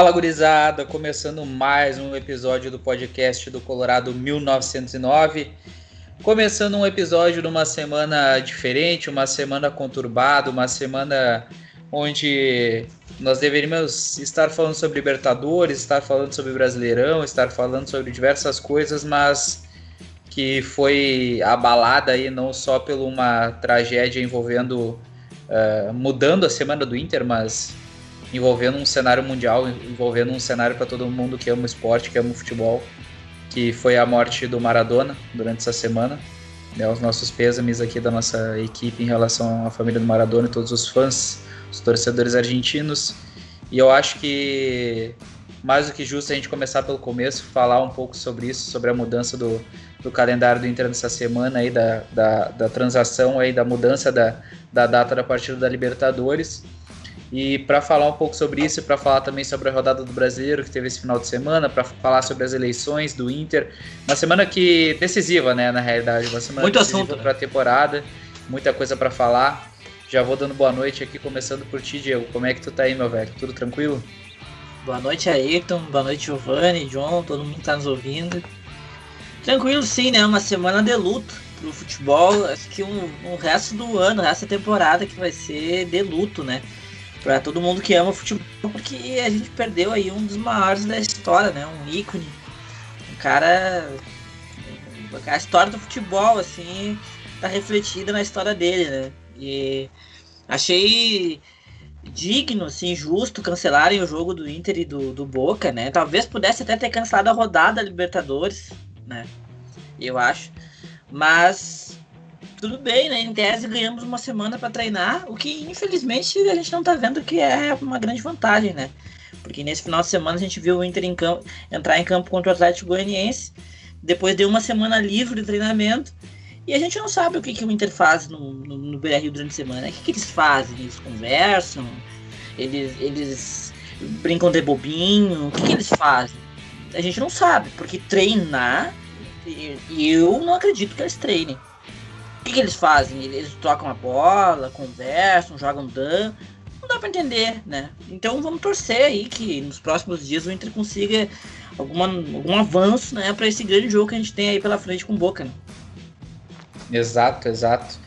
Fala gurizada, começando mais um episódio do podcast do Colorado 1909. Começando um episódio numa semana diferente, uma semana conturbada, uma semana onde nós deveríamos estar falando sobre Libertadores, estar falando sobre Brasileirão, estar falando sobre diversas coisas, mas que foi abalada aí não só por uma tragédia envolvendo uh, mudando a semana do Inter, mas envolvendo um cenário mundial, envolvendo um cenário para todo mundo que ama o esporte, que ama o futebol, que foi a morte do Maradona durante essa semana. Né, os nossos pêsames aqui da nossa equipe em relação à família do Maradona e todos os fãs, os torcedores argentinos. E eu acho que mais do que justo a gente começar pelo começo, falar um pouco sobre isso, sobre a mudança do, do calendário do Inter nessa semana aí, da, da, da transação aí, da mudança da, da data da partida da Libertadores. E para falar um pouco sobre isso, para falar também sobre a rodada do Brasileiro que teve esse final de semana, para falar sobre as eleições do Inter, uma semana que decisiva, né, na realidade, uma semana Muito decisiva né? para a temporada, muita coisa para falar. Já vou dando boa noite aqui, começando por ti, Diego. Como é que tu tá aí, meu velho? Tudo tranquilo? Boa noite, Ayrton. Boa noite, Giovanni, John, todo mundo que tá nos ouvindo. Tranquilo, sim, né? Uma semana de luto pro futebol. Acho que um, um resto do ano, essa temporada que vai ser de luto, né? Pra todo mundo que ama futebol, porque a gente perdeu aí um dos maiores da história, né? Um ícone. Um cara. A história do futebol, assim, tá refletida na história dele, né? E achei digno, assim, justo cancelarem o jogo do Inter e do, do Boca, né? Talvez pudesse até ter cancelado a rodada da Libertadores, né? Eu acho. Mas tudo bem, né? Em tese ganhamos uma semana para treinar, o que infelizmente a gente não tá vendo que é uma grande vantagem, né? Porque nesse final de semana a gente viu o Inter em campo, entrar em campo contra o Atlético Goianiense, depois de uma semana livre de treinamento, e a gente não sabe o que, que o Inter faz no, no, no Rio durante a semana. O que, que eles fazem? Eles conversam? Eles, eles brincam de bobinho? O que, que eles fazem? A gente não sabe, porque treinar, eu não acredito que eles treinem. O que, que eles fazem? Eles trocam a bola, conversam, jogam dan. Não dá pra entender, né? Então vamos torcer aí que nos próximos dias o Inter consiga alguma, algum avanço, né, para esse grande jogo que a gente tem aí pela frente com o Boca, né? Exato, exato.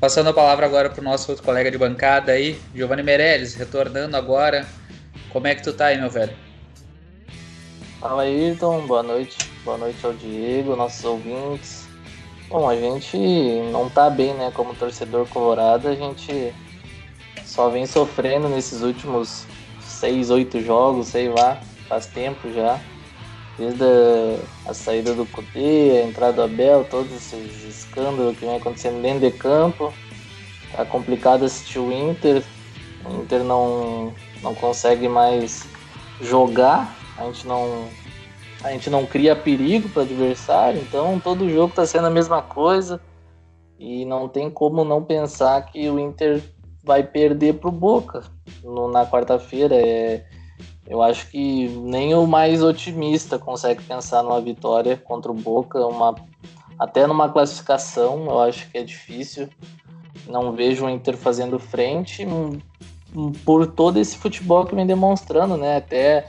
Passando a palavra agora pro nosso outro colega de bancada aí, Giovanni Meirelles, retornando agora. Como é que tu tá aí, meu velho? Fala Ayrton, boa noite. Boa noite ao Diego, nossos ouvintes. Bom, a gente não tá bem, né? Como torcedor colorado, a gente só vem sofrendo nesses últimos seis, oito jogos, sei lá, faz tempo já. Desde a, a saída do Cudê, a entrada do Abel, todos esses escândalos que vem acontecendo dentro de campo. Tá complicado assistir o Inter. O Inter não, não consegue mais jogar. A gente não, a gente não cria perigo para adversário, então todo jogo está sendo a mesma coisa e não tem como não pensar que o Inter vai perder para o Boca no, na quarta-feira. É, eu acho que nem o mais otimista consegue pensar numa vitória contra o Boca, uma, até numa classificação, eu acho que é difícil. Não vejo o Inter fazendo frente hum, por todo esse futebol que vem demonstrando, né? Até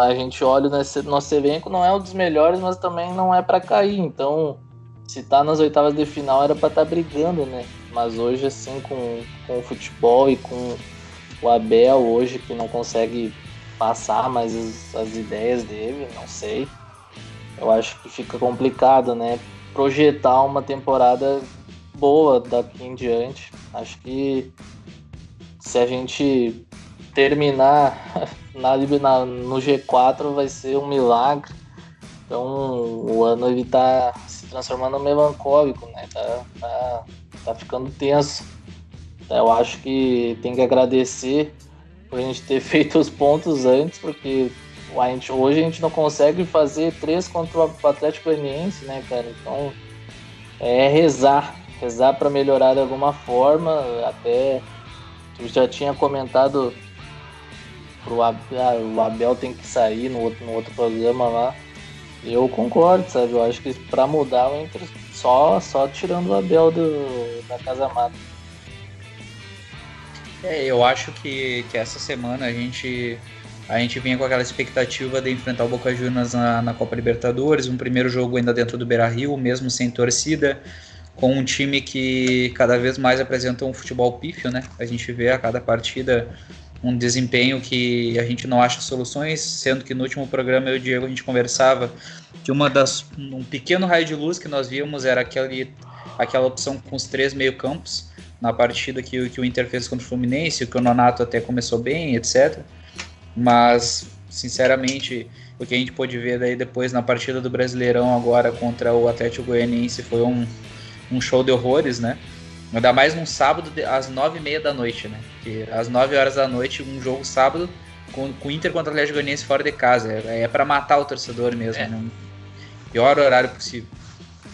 a gente olha nesse nosso elenco, não é um dos melhores, mas também não é para cair. Então, se tá nas oitavas de final era para estar tá brigando, né? Mas hoje, assim, com, com o futebol e com o Abel, hoje que não consegue passar mais as, as ideias dele, não sei. Eu acho que fica complicado, né? Projetar uma temporada boa daqui em diante. Acho que se a gente terminar na, na, no G4 vai ser um milagre. Então o ano ele tá se transformando melancólico, né? Tá, tá, tá ficando tenso. Eu acho que tem que agradecer por a gente ter feito os pontos antes, porque a gente, hoje a gente não consegue fazer três contra o Atlético Goianiense, né, cara? Então é rezar, rezar para melhorar de alguma forma. Até eu já tinha comentado pro ah, o Abel tem que sair no outro, no outro programa lá. Eu concordo, sabe? Eu acho que para mudar o Inter só, só tirando o Abel do, da Casa Mata. É, eu acho que, que essa semana a gente A gente vinha com aquela expectativa de enfrentar o Boca Juniors na, na Copa Libertadores, um primeiro jogo ainda dentro do Beira-Rio, mesmo sem torcida, com um time que cada vez mais apresenta um futebol pífio, né? A gente vê a cada partida um desempenho que a gente não acha soluções, sendo que no último programa eu e o Diego a gente conversava que uma das um pequeno raio de luz que nós víamos era aquele, aquela opção com os três meio-campos na partida que, que o Inter fez contra o Fluminense, que o Nonato até começou bem, etc. Mas, sinceramente, o que a gente pôde ver daí depois na partida do Brasileirão agora contra o Atlético Goianiense foi um, um show de horrores, né? Ainda mais num sábado às nove e meia da noite, né? Que às nove horas da noite, um jogo sábado com, o Inter contra o Atlético Goianiense fora de casa. É, é para matar o torcedor mesmo, é. né? Pior horário possível.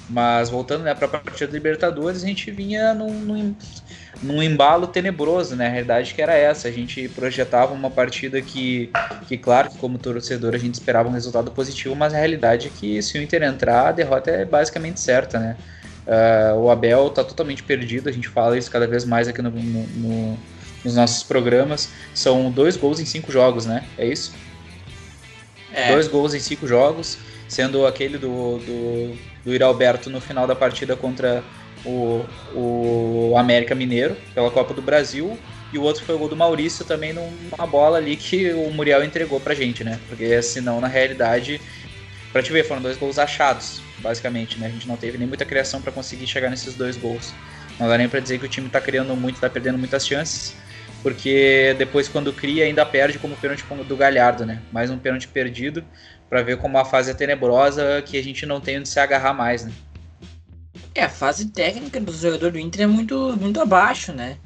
Mas voltando né, para a partida da Libertadores, a gente vinha num, num, num, embalo tenebroso, né? A realidade que era essa. A gente projetava uma partida que, que, claro, que como torcedor a gente esperava um resultado positivo, mas a realidade é que se o Inter entrar, a derrota é basicamente certa, né? Uh, o Abel está totalmente perdido, a gente fala isso cada vez mais aqui no, no, no, nos nossos programas. São dois gols em cinco jogos, né? É isso? É. Dois gols em cinco jogos, sendo aquele do, do, do Iralberto no final da partida contra o, o América Mineiro, pela Copa do Brasil, e o outro foi o gol do Maurício também numa bola ali que o Muriel entregou pra gente, né? Porque senão, na realidade, pra te ver, foram dois gols achados basicamente, né? A gente não teve nem muita criação para conseguir chegar nesses dois gols. Não dá nem para dizer que o time está criando muito, está perdendo muitas chances, porque depois quando cria ainda perde como o pênalti do Galhardo, né? Mais um pênalti perdido para ver como a fase é tenebrosa que a gente não tem onde se agarrar mais, né? É, a fase técnica do jogador do Inter é muito, muito abaixo, né?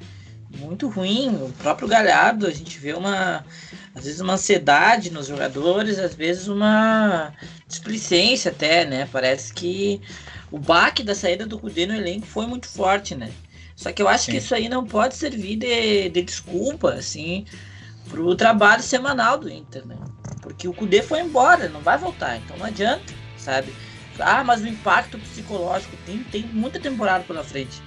Muito ruim. O próprio Galhardo, a gente vê uma às vezes uma ansiedade nos jogadores, às vezes uma displicência até, né? Parece que o baque da saída do Cudê no elenco foi muito forte, né? Só que eu acho Sim. que isso aí não pode servir de, de desculpa, assim, pro trabalho semanal do Inter, né? Porque o Cudê foi embora, não vai voltar, então não adianta, sabe? Ah, mas o impacto psicológico tem, tem muita temporada pela frente.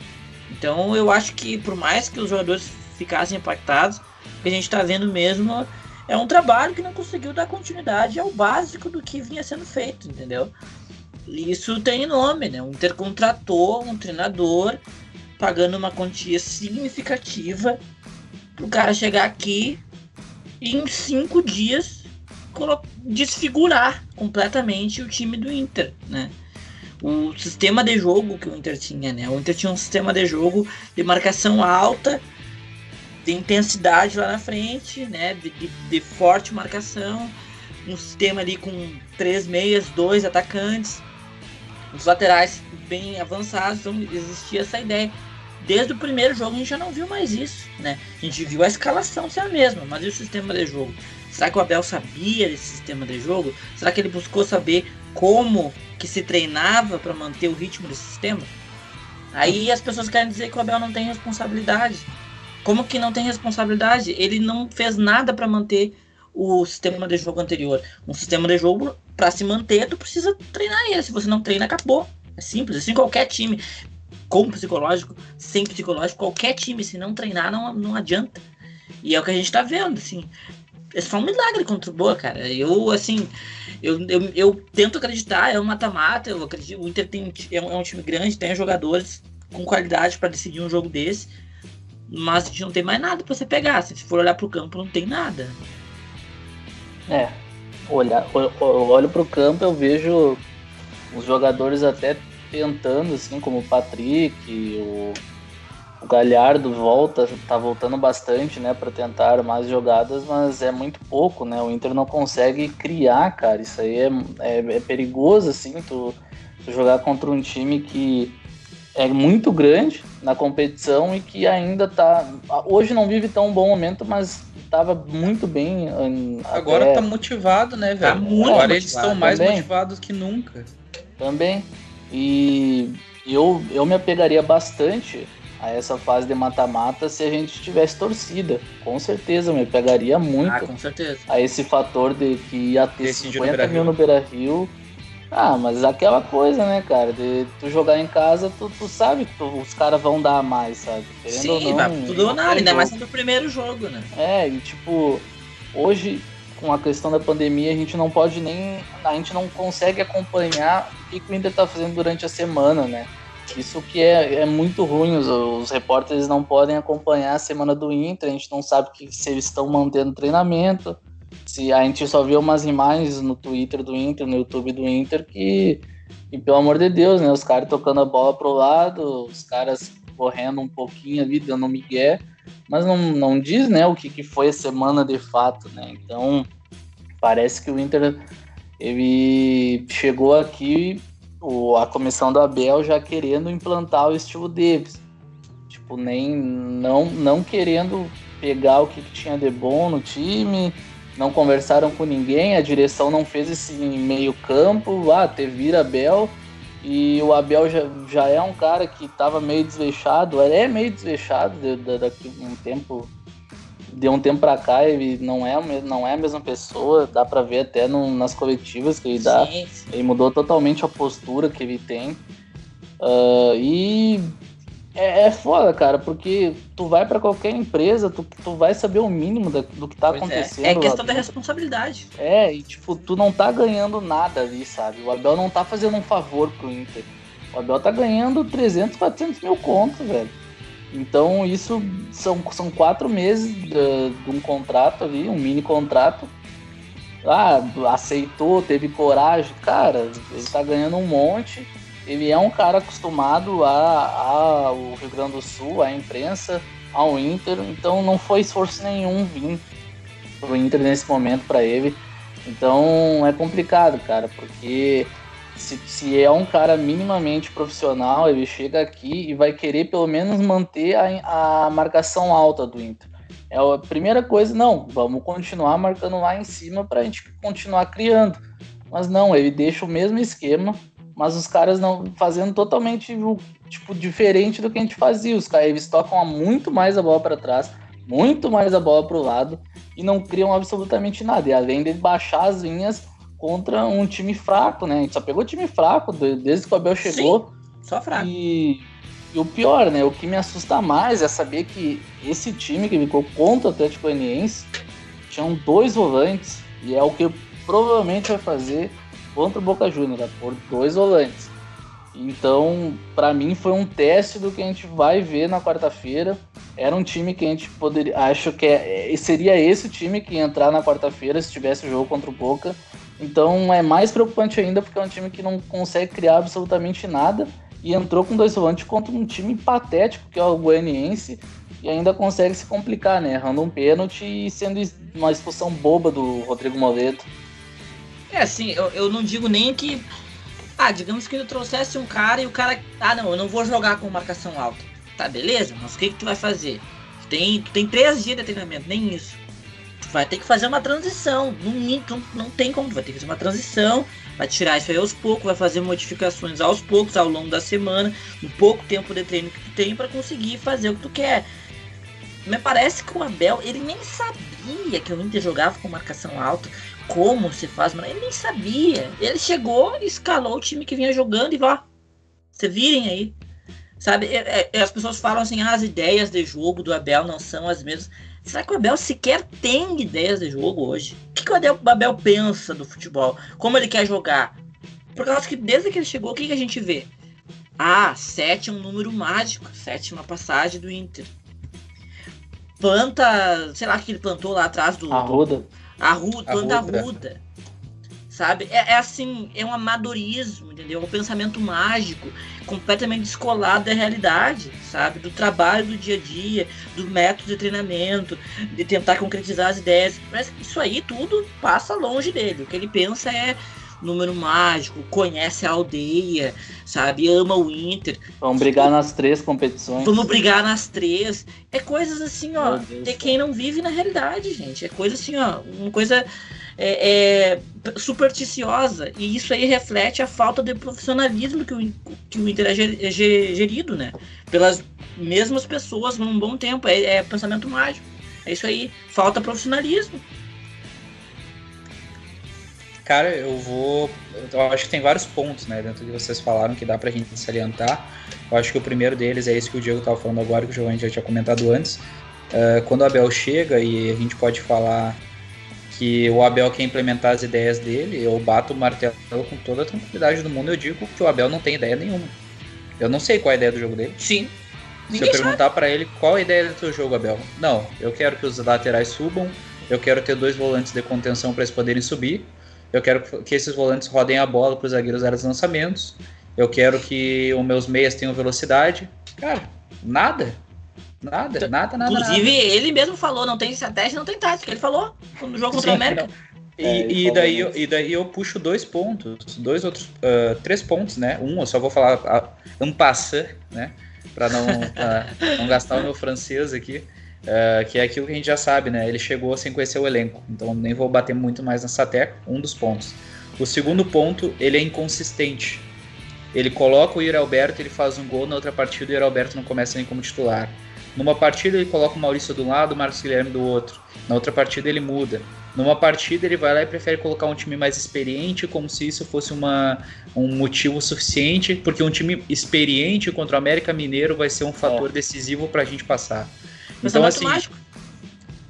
Então eu acho que por mais que os jogadores ficassem impactados, o que a gente está vendo mesmo é um trabalho que não conseguiu dar continuidade ao básico do que vinha sendo feito, entendeu? Isso tem nome, né? O Inter contratou um treinador pagando uma quantia significativa para o cara chegar aqui e em cinco dias desfigurar completamente o time do Inter, né? O sistema de jogo que o Inter tinha, né? O Inter tinha um sistema de jogo de marcação alta de intensidade lá na frente, né? De, de, de, forte marcação, um sistema ali com três meias, dois atacantes, os laterais bem avançados, então existia essa ideia. Desde o primeiro jogo a gente já não viu mais isso, né? A gente viu a escalação ser a mesma, mas e o sistema de jogo? Será que o Abel sabia desse sistema de jogo? Será que ele buscou saber como que se treinava para manter o ritmo desse sistema? Aí as pessoas querem dizer que o Abel não tem responsabilidade. Como que não tem responsabilidade? Ele não fez nada para manter o sistema de jogo anterior. Um sistema de jogo, para se manter, tu precisa treinar ele. Se você não treina, acabou. É simples. Assim, qualquer time, com psicológico, sem psicológico, qualquer time, se não treinar, não, não adianta. E é o que a gente tá vendo, assim. É só um milagre contra o Boa, cara. Eu, assim, eu, eu, eu tento acreditar, é um mata-mata, eu acredito, o Inter tem, é, um, é um time grande, tem jogadores com qualidade para decidir um jogo desse mas a gente não tem mais nada para você pegar. Se for olhar para o campo, não tem nada. É. Olhar, eu olho para o campo, eu vejo os jogadores até tentando, assim, como o Patrick, o, o Galhardo volta, tá voltando bastante, né, para tentar mais jogadas, mas é muito pouco, né? O Inter não consegue criar, cara. Isso aí é, é, é perigoso, assim, tu, tu jogar contra um time que é muito grande na competição e que ainda tá. Hoje não vive tão bom momento, mas estava muito bem. Agora até... tá motivado, né, velho? Tá muito Agora eles estão mais também. motivados que nunca. Também. E eu, eu me apegaria bastante a essa fase de mata-mata se a gente tivesse torcida. Com certeza, me pegaria muito ah, com certeza. a esse fator de que ia ter Decidiu 50 mil no Beira Rio ah, mas aquela coisa, né, cara? De tu jogar em casa, tu, tu sabe que os caras vão dar mais, sabe? Querendo Sim, ou não, tudo ou nada, ainda mais no primeiro jogo, né? É, e tipo, hoje com a questão da pandemia, a gente não pode nem. A gente não consegue acompanhar o que, o Inter está fazendo durante a semana, né? Isso que é, é muito ruim, os, os repórteres não podem acompanhar a semana do Inter, a gente não sabe que, se eles estão mantendo treinamento, se a gente só vê umas imagens no Twitter do Inter, no YouTube do Inter, que, e pelo amor de Deus, né, os caras tocando a bola pro lado, os caras correndo um pouquinho ali, dando um migué, mas não, não diz, né, o que, que foi a semana de fato, né, então parece que o Inter, ele chegou aqui o, a comissão do Abel já querendo implantar o estilo deles. Tipo, nem não, não querendo pegar o que, que tinha de bom no time, não conversaram com ninguém, a direção não fez esse meio campo, ah, ter vira Abel, e o Abel já, já é um cara que estava meio desleixado, é meio desleixado daqui a um tempo de um tempo para cá ele não é, não é a mesma pessoa, dá para ver até no, nas coletivas que ele dá. Sim, sim. Ele mudou totalmente a postura que ele tem. Uh, e é, é, foda, cara, porque tu vai para qualquer empresa, tu, tu vai saber o mínimo da, do que tá pois é. acontecendo. É, é questão da responsabilidade. É, e tipo, tu não tá ganhando nada ali, sabe? O Abel não tá fazendo um favor pro Inter. O Abel tá ganhando 300, 400 mil contos, velho. Então isso são, são quatro meses de, de, um contrato ali, um mini contrato. Ah, aceitou, teve coragem. Cara, ele tá ganhando um monte. Ele é um cara acostumado a, o Rio Grande do Sul, à imprensa, ao Inter. Então não foi esforço nenhum vir pro Inter nesse momento para ele. Então é complicado, cara, porque se, se é um cara minimamente profissional, ele chega aqui e vai querer pelo menos manter a, a marcação alta do Inter. É a primeira coisa, não, vamos continuar marcando lá em cima para a gente continuar criando. Mas não, ele deixa o mesmo esquema, mas os caras não fazendo totalmente tipo diferente do que a gente fazia. Os caras eles tocam muito mais a bola para trás, muito mais a bola para o lado e não criam absolutamente nada. E além de baixar as linhas contra um time fraco, né? A gente só pegou time fraco desde que o Abel chegou. Sim, só fraco. E, e, o pior, né? O que me assusta mais é saber que esse time que ficou contra o Atlético Goianiense tinham dois volantes e é o que provavelmente vai fazer contra o Boca Juniors, por dois volantes. Então, para mim foi um teste do que a gente vai ver na quarta-feira. Era um time que a gente poderia, acho que é, seria esse o time que ia entrar na quarta-feira se tivesse o jogo contra o Boca então é mais preocupante ainda porque é um time que não consegue criar absolutamente nada e entrou com dois volantes contra um time patético que é o Goianiense e ainda consegue se complicar, né? Errando um pênalti e sendo uma expulsão boba do Rodrigo Moleto. É, assim, eu, eu não digo nem que. Ah, digamos que ele trouxesse um cara e o cara. Ah, não, eu não vou jogar com marcação alta. Tá, beleza, mas o que, que tu vai fazer? Tu tem, tu tem três dias de treinamento, nem isso vai ter que fazer uma transição. Não, não, não tem como, vai ter que fazer uma transição, vai tirar isso aí aos poucos, vai fazer modificações aos poucos, ao longo da semana, no pouco tempo de treino que tu tem para conseguir fazer o que tu quer. Me parece que o Abel, ele nem sabia que o Inter jogava com marcação alta, como se faz, ele nem sabia. Ele chegou, escalou o time que vinha jogando e vá. Você virem aí. Sabe, é, é, as pessoas falam assim, ah, as ideias de jogo do Abel não são as mesmas. Será que o Abel sequer tem ideias de jogo hoje? O que, que o Abel pensa do futebol? Como ele quer jogar? Porque eu acho que desde que ele chegou, o que, que a gente vê? Ah, sete é um número mágico. Sétima passagem do Inter. Planta, sei lá que ele plantou lá atrás do. Arruda. Arruda, planta arruda. arruda sabe? É, é, assim, é um amadorismo, entendeu? É um pensamento mágico, completamente descolado da realidade, sabe? Do trabalho do dia a dia, do método de treinamento, de tentar concretizar as ideias. Mas isso aí tudo passa longe dele. O que ele pensa é número mágico, conhece a aldeia, sabe? Ama o Inter. Vamos brigar nas três competições. Vamos brigar nas três. É coisas assim, ó, de quem não vive na realidade, gente. É coisa assim, ó, uma coisa é, é, supersticiosa. E isso aí reflete a falta de profissionalismo que o, que o Inter é, é gerido, né? Pelas mesmas pessoas num bom tempo. É, é pensamento mágico. É isso aí. Falta profissionalismo. Cara, eu vou. Eu acho que tem vários pontos, né, dentro do que vocês falaram que dá pra gente salientar. Eu acho que o primeiro deles é esse que o Diego estava falando agora, que o Giovanni já tinha comentado antes. Uh, quando o Abel chega, e a gente pode falar que o Abel quer implementar as ideias dele, eu bato o martelo com toda a tranquilidade do mundo. Eu digo que o Abel não tem ideia nenhuma. Eu não sei qual é a ideia do jogo dele. Sim. Se Ninguém eu perguntar para ele qual é a ideia do teu jogo, Abel, não, eu quero que os laterais subam, eu quero ter dois volantes de contenção para eles poderem subir, eu quero que esses volantes rodem a bola para os zagueiros dar os lançamentos, eu quero que os meus meias tenham velocidade. Cara, nada. Nada, nada, nada. Inclusive, nada. ele mesmo falou, não tem estratégia, não tem tática. Ele falou no jogo contra o América. E, é, e, daí, eu, e daí eu puxo dois pontos, dois outros, uh, três pontos, né? Um, eu só vou falar uh, um passant, né? Para não, não gastar o meu francês aqui, uh, que é aquilo que a gente já sabe, né? Ele chegou sem conhecer o elenco, então nem vou bater muito mais nessa tecla. Um dos pontos. O segundo ponto, ele é inconsistente. Ele coloca o Yuri Alberto, ele faz um gol na outra partida o Yuri Alberto não começa nem como titular. Numa partida ele coloca o Maurício de um lado, o Marcos Guilherme do outro. Na outra partida ele muda. Numa partida ele vai lá e prefere colocar um time mais experiente, como se isso fosse uma, um motivo suficiente, porque um time experiente contra o América Mineiro vai ser um fator decisivo para a gente passar. Então, é assim,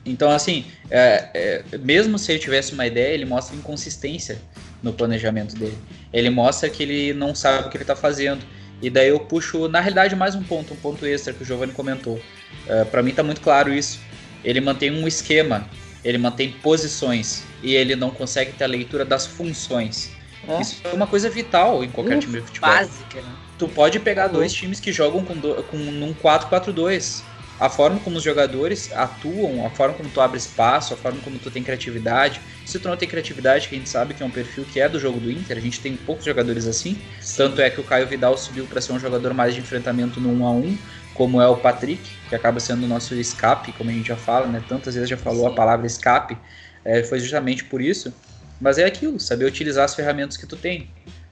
então, assim, é, é, mesmo se ele tivesse uma ideia, ele mostra inconsistência no planejamento dele. Ele mostra que ele não sabe o que ele está fazendo. E daí eu puxo, na realidade, mais um ponto, um ponto extra que o Giovanni comentou. Uh, é, para mim está muito claro isso. Ele mantém um esquema, ele mantém posições e ele não consegue ter a leitura das funções. É. Isso é uma coisa vital em qualquer time de futebol. Básica, né? Tu pode pegar dois times que jogam com, do, com um 4-4-2 a forma como os jogadores atuam, a forma como tu abre espaço, a forma como tu tem criatividade. Se tu não tem criatividade, que a gente sabe que é um perfil que é do jogo do Inter, a gente tem poucos jogadores assim. Sim. Tanto é que o Caio Vidal subiu para ser um jogador mais de enfrentamento no 1 a 1 como é o Patrick, que acaba sendo o nosso escape, como a gente já fala, né? Tantas vezes já falou Sim. a palavra escape, é, foi justamente por isso. Mas é aquilo, saber utilizar as ferramentas que tu tem.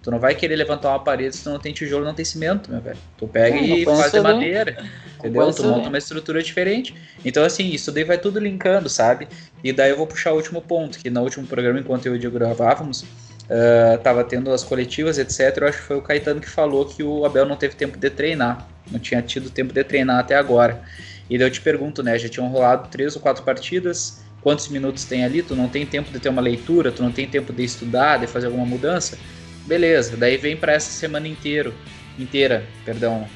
Tu não vai querer levantar uma parede se tu não tem tijolo, não tem cimento, meu velho. Tu pega não, e não faz de madeira, entendeu? Tu monta uma estrutura diferente. Então, assim, isso daí vai tudo linkando, sabe? E daí eu vou puxar o último ponto, que no último programa, enquanto eu e o Diego gravávamos, uh, tava tendo as coletivas, etc. Eu acho que foi o Caetano que falou que o Abel não teve tempo de treinar. Não tinha tido tempo de treinar até agora. E daí eu te pergunto, né? Já tinham rolado três ou quatro partidas. Quantos minutos tem ali? Tu não tem tempo de ter uma leitura, tu não tem tempo de estudar, de fazer alguma mudança? Beleza, daí vem para essa semana inteiro, inteira, perdão,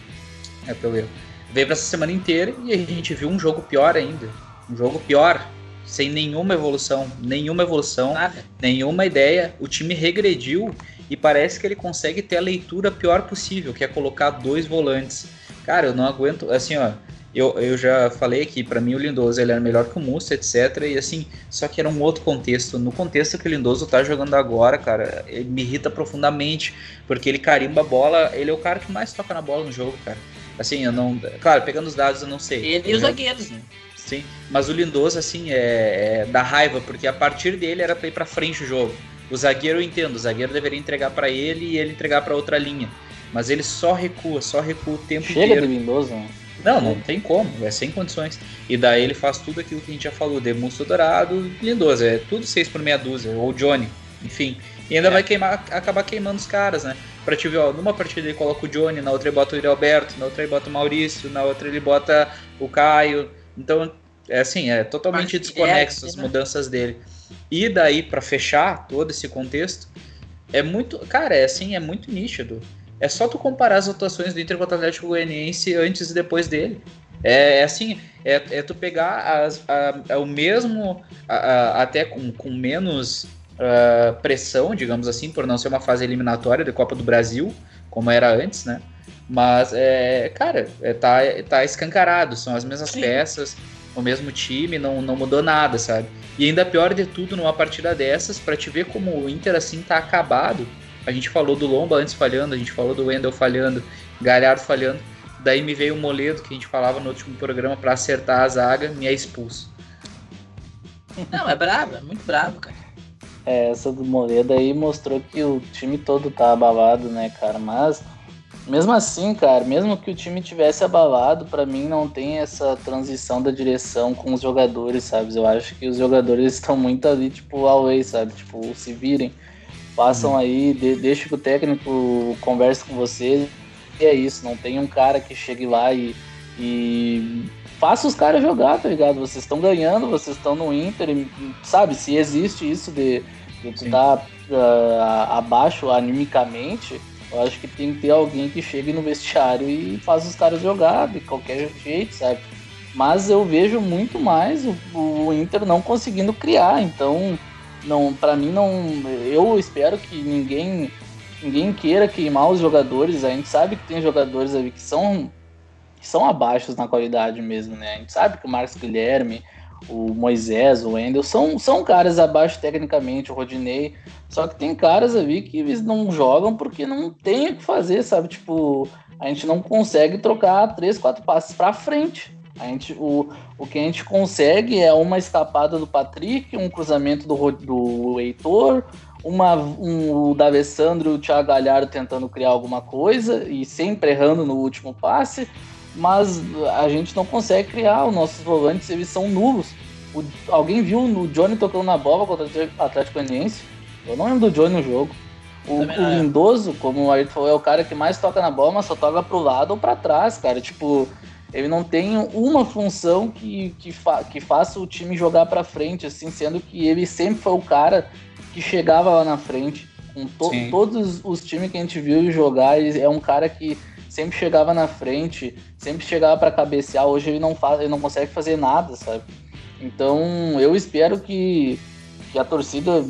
é pelo erro. Veio para essa semana inteira e a gente viu um jogo pior ainda. Um jogo pior, sem nenhuma evolução, nenhuma evolução, Nada. nenhuma ideia. O time regrediu e parece que ele consegue ter a leitura pior possível, que é colocar dois volantes. Cara, eu não aguento, assim, ó, eu, eu já falei que para mim o Lindoso ele era melhor que o Mussa, etc. E assim, só que era um outro contexto. No contexto que o Lindoso tá jogando agora, cara, ele me irrita profundamente, porque ele carimba a bola, ele é o cara que mais toca na bola no jogo, cara. Assim, eu não. Claro, pegando os dados eu não sei. Ele e os zagueiros, né? Sim, mas o Lindoso, assim, é, é da raiva, porque a partir dele era pra ir pra frente o jogo. O zagueiro eu entendo, o zagueiro deveria entregar para ele e ele entregar para outra linha. Mas ele só recua, só recua o tempo Chega inteiro. Chega de Lindoso, né? Não, não tem como, é sem condições. E daí ele faz tudo aquilo que a gente já falou, Demusto Dourado, Lindoso, é tudo 6 por meia dúzia, ou Johnny, enfim. E ainda é. vai queimar, acabar queimando os caras, né? Pra te ver, ó, numa partida ele coloca o Johnny, na outra ele bota o Alberto, na outra ele bota o Maurício, na outra ele bota o Caio. Então, é assim, é totalmente Mas, desconexo é, as mudanças dele. E daí, para fechar todo esse contexto, é muito. Cara, é assim, é muito nítido. É só tu comparar as atuações do Inter contra o Atlético Goianiense antes e depois dele. É, é assim, é, é, tu pegar as, a, a, o mesmo, a, até com, com menos uh, pressão, digamos assim, por não ser uma fase eliminatória da Copa do Brasil, como era antes, né? Mas, é, cara, é, tá, tá escancarado, são as mesmas Sim. peças, o mesmo time, não, não mudou nada, sabe? E ainda pior de tudo, numa partida dessas, para te ver como o Inter, assim, tá acabado, a gente falou do Lomba antes falhando, a gente falou do Wendel falhando, Galhardo falhando. Daí me veio o Moledo, que a gente falava no último programa, para acertar a zaga, me é expulso. Não, é brabo, é muito brabo, cara. É, essa do Moledo aí mostrou que o time todo tá abalado, né, cara? Mas, mesmo assim, cara, mesmo que o time tivesse abalado, para mim não tem essa transição da direção com os jogadores, sabe? Eu acho que os jogadores estão muito ali, tipo, away, sabe? Tipo, se virem. Façam aí, de, deixe que o técnico converse com vocês. E é isso, não tem um cara que chegue lá e, E faça os caras jogar, tá ligado? Vocês estão ganhando, vocês estão no Inter, e, sabe? Se existe isso de, de tu tá uh, abaixo animicamente, eu acho que tem que ter alguém que chegue no vestiário e faz os caras jogar de qualquer jeito, sabe? Mas eu vejo muito mais o, o Inter não conseguindo criar, então não, para mim não, eu espero que ninguém ninguém queira queimar os jogadores. A gente sabe que tem jogadores ali que são que são abaixo na qualidade mesmo, né? A gente sabe que o Marcos Guilherme, o Moisés, o Wendel são, são caras abaixo tecnicamente, o Rodinei. Só que tem caras ali que eles não jogam porque não tem o que fazer, sabe? Tipo, a gente não consegue trocar três, quatro passes para frente. A gente, o, o que a gente consegue é uma escapada do Patrick, um cruzamento do, do Heitor, uma, um, o D'Alessandro e o Thiago Galhardo tentando criar alguma coisa e sempre errando no último passe mas a gente não consegue criar. Os nossos volantes eles são nulos. O, alguém viu o Johnny tocando na bola contra o Atlético Goianiense? Eu não lembro do Johnny no jogo. O, o Lindoso, como o Ayrton falou, é o cara que mais toca na bola, mas só toca pro lado ou para trás, cara. Tipo, ele não tem uma função que, que, fa que faça o time jogar para frente, assim, sendo que ele sempre foi o cara que chegava lá na frente. Com to Sim. todos os times que a gente viu jogar, é um cara que sempre chegava na frente, sempre chegava para cabecear. Hoje ele não faz, ele não consegue fazer nada, sabe? Então eu espero que, que a torcida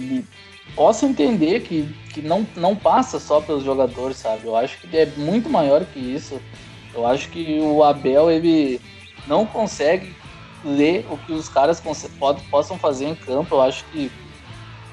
possa entender que, que não, não passa só pelos jogadores, sabe? Eu acho que é muito maior que isso. Eu acho que o Abel ele não consegue ler o que os caras possam fazer em campo. Eu acho que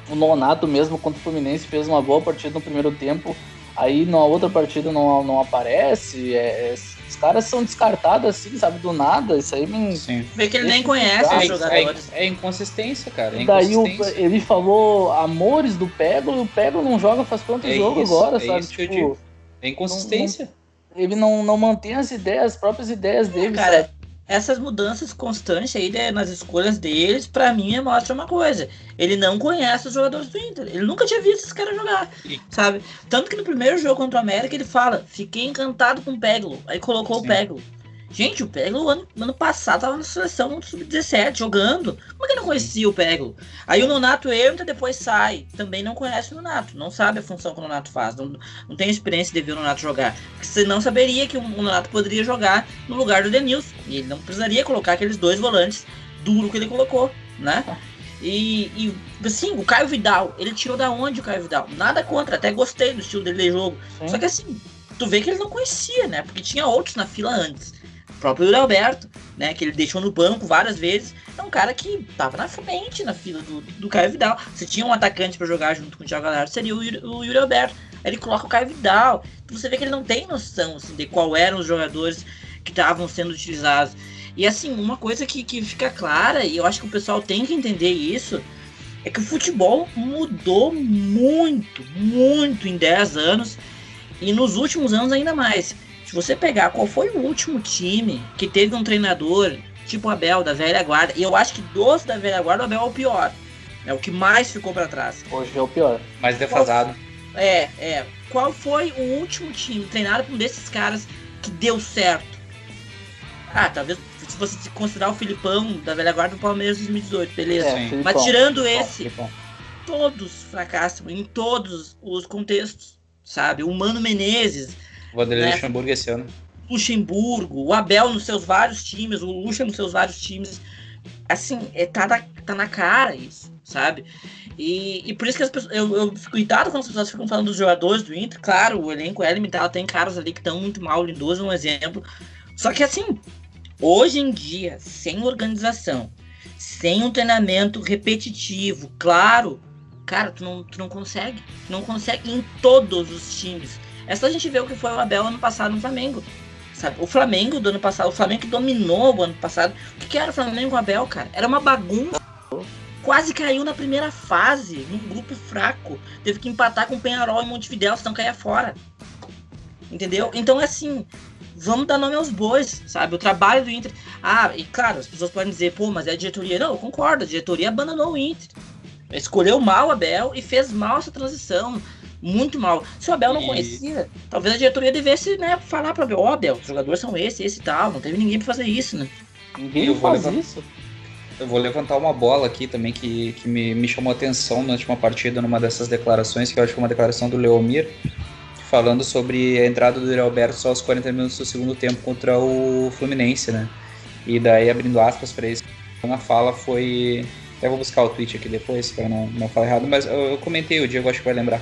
o Nonato mesmo contra o Fluminense fez uma boa partida no primeiro tempo Aí na outra partida não, não aparece. É, é, os caras são descartados assim, sabe, do nada. Isso aí me. Sim. Vê que ele nem conhece os jogadores. É, é, inconsistência, cara. É Daí o, ele falou amores do Pego, e o Pego não joga faz quanto é jogo isso, agora, é sabe? Isso tipo, que eu digo. É inconsistência. Não, não, ele não, não mantém as ideias, as próprias ideias dele. Cara, sabe? essas mudanças constantes aí né, nas escolhas deles, para mim, mostra uma coisa. Ele não conhece os jogadores do Inter. Ele nunca tinha visto esses caras jogar, sabe? Tanto que no primeiro jogo contra o América ele fala: fiquei encantado com o Peglo. Aí colocou Sim. o Peglo. Gente, o Peglo ano, ano passado tava na seleção no sub-17 jogando. Como é que não conhecia o Peglo? Aí o Nonato entra, depois sai. Também não conhece o Nonato, não sabe a função que o Nonato faz, não, não tem experiência de ver o Nonato jogar. Porque você não saberia que o Nonato poderia jogar no lugar do Denilson. E ele não precisaria colocar aqueles dois volantes duro que ele colocou, né? E, e assim, o Caio Vidal, ele tirou da onde o Caio Vidal? Nada contra, até gostei do estilo dele de jogo. Sim. Só que assim, tu vê que ele não conhecia, né? Porque tinha outros na fila antes próprio Alberto, né, que ele deixou no banco várias vezes, é um cara que tava na frente na fila do, do Caio Vidal. Se tinha um atacante para jogar junto com o Thiago Galhardo, seria o o Yuri Alberto. Aí ele coloca o Caio Vidal. Então você vê que ele não tem noção assim, de qual eram os jogadores que estavam sendo utilizados. E assim, uma coisa que, que fica clara, e eu acho que o pessoal tem que entender isso, é que o futebol mudou muito, muito em 10 anos, e nos últimos anos ainda mais. Se você pegar qual foi o último time que teve um treinador tipo Abel, da velha guarda, e eu acho que dos da velha guarda, o Abel é o pior. É o que mais ficou para trás. Hoje é o pior. Mais defasado. Qual, é, é. Qual foi o último time treinado por um desses caras que deu certo? Ah, talvez se você considerar o Filipão da velha guarda do Palmeiras 2018, beleza. É, Mas tirando esse, todos fracassam em todos os contextos, sabe? O Mano Menezes Vanderlei né? Luxemburgo esse ano. Luxemburgo, o Abel nos seus vários times, o Luxa nos seus vários times. Assim, é, tá, na, tá na cara isso, sabe? E, e por isso que as pessoas, eu, eu fico irritado quando as pessoas ficam falando dos jogadores do Inter. Claro, o elenco é limitado, tem caras ali que estão muito mal, o Lindoso é um exemplo. Só que assim, hoje em dia, sem organização, sem um treinamento repetitivo, claro, cara, tu não, tu não consegue. Tu não consegue em todos os times. É só a gente ver o que foi o Abel ano passado no Flamengo. Sabe? O Flamengo do ano passado, o Flamengo que dominou o ano passado. O que, era o Flamengo com o Abel, cara? Era uma bagunça. Quase caiu na primeira fase, num grupo fraco. Teve que empatar com o Penharol e Montevidéu, senão caía fora. Entendeu? Então é assim, vamos dar nome aos bois, sabe? O trabalho do Inter. Ah, e claro, as pessoas podem dizer, pô, mas é a diretoria. Não, eu concordo, a diretoria abandonou o Inter. Escolheu mal o Abel e fez mal essa transição Muito mal. Se o Abel não E- conhecia, talvez a diretoria devesse, né, falar pra Abel, ó, Abel, os jogadores são esse, esse e tal. Não teve ninguém pra fazer isso, né? Ninguém Eu vou faz levar- isso. Eu vou levantar uma bola aqui também que, que me, me chamou a atenção na última partida, numa dessas declarações, que eu acho que é uma declaração do Leomir, falando sobre a entrada do Alberto só aos 40 minutos do segundo tempo contra o Fluminense, né? E daí, abrindo aspas para isso, a fala foi. Até vou buscar o tweet aqui depois, para não, não falar errado, mas eu, eu comentei, o Diego acho que vai lembrar,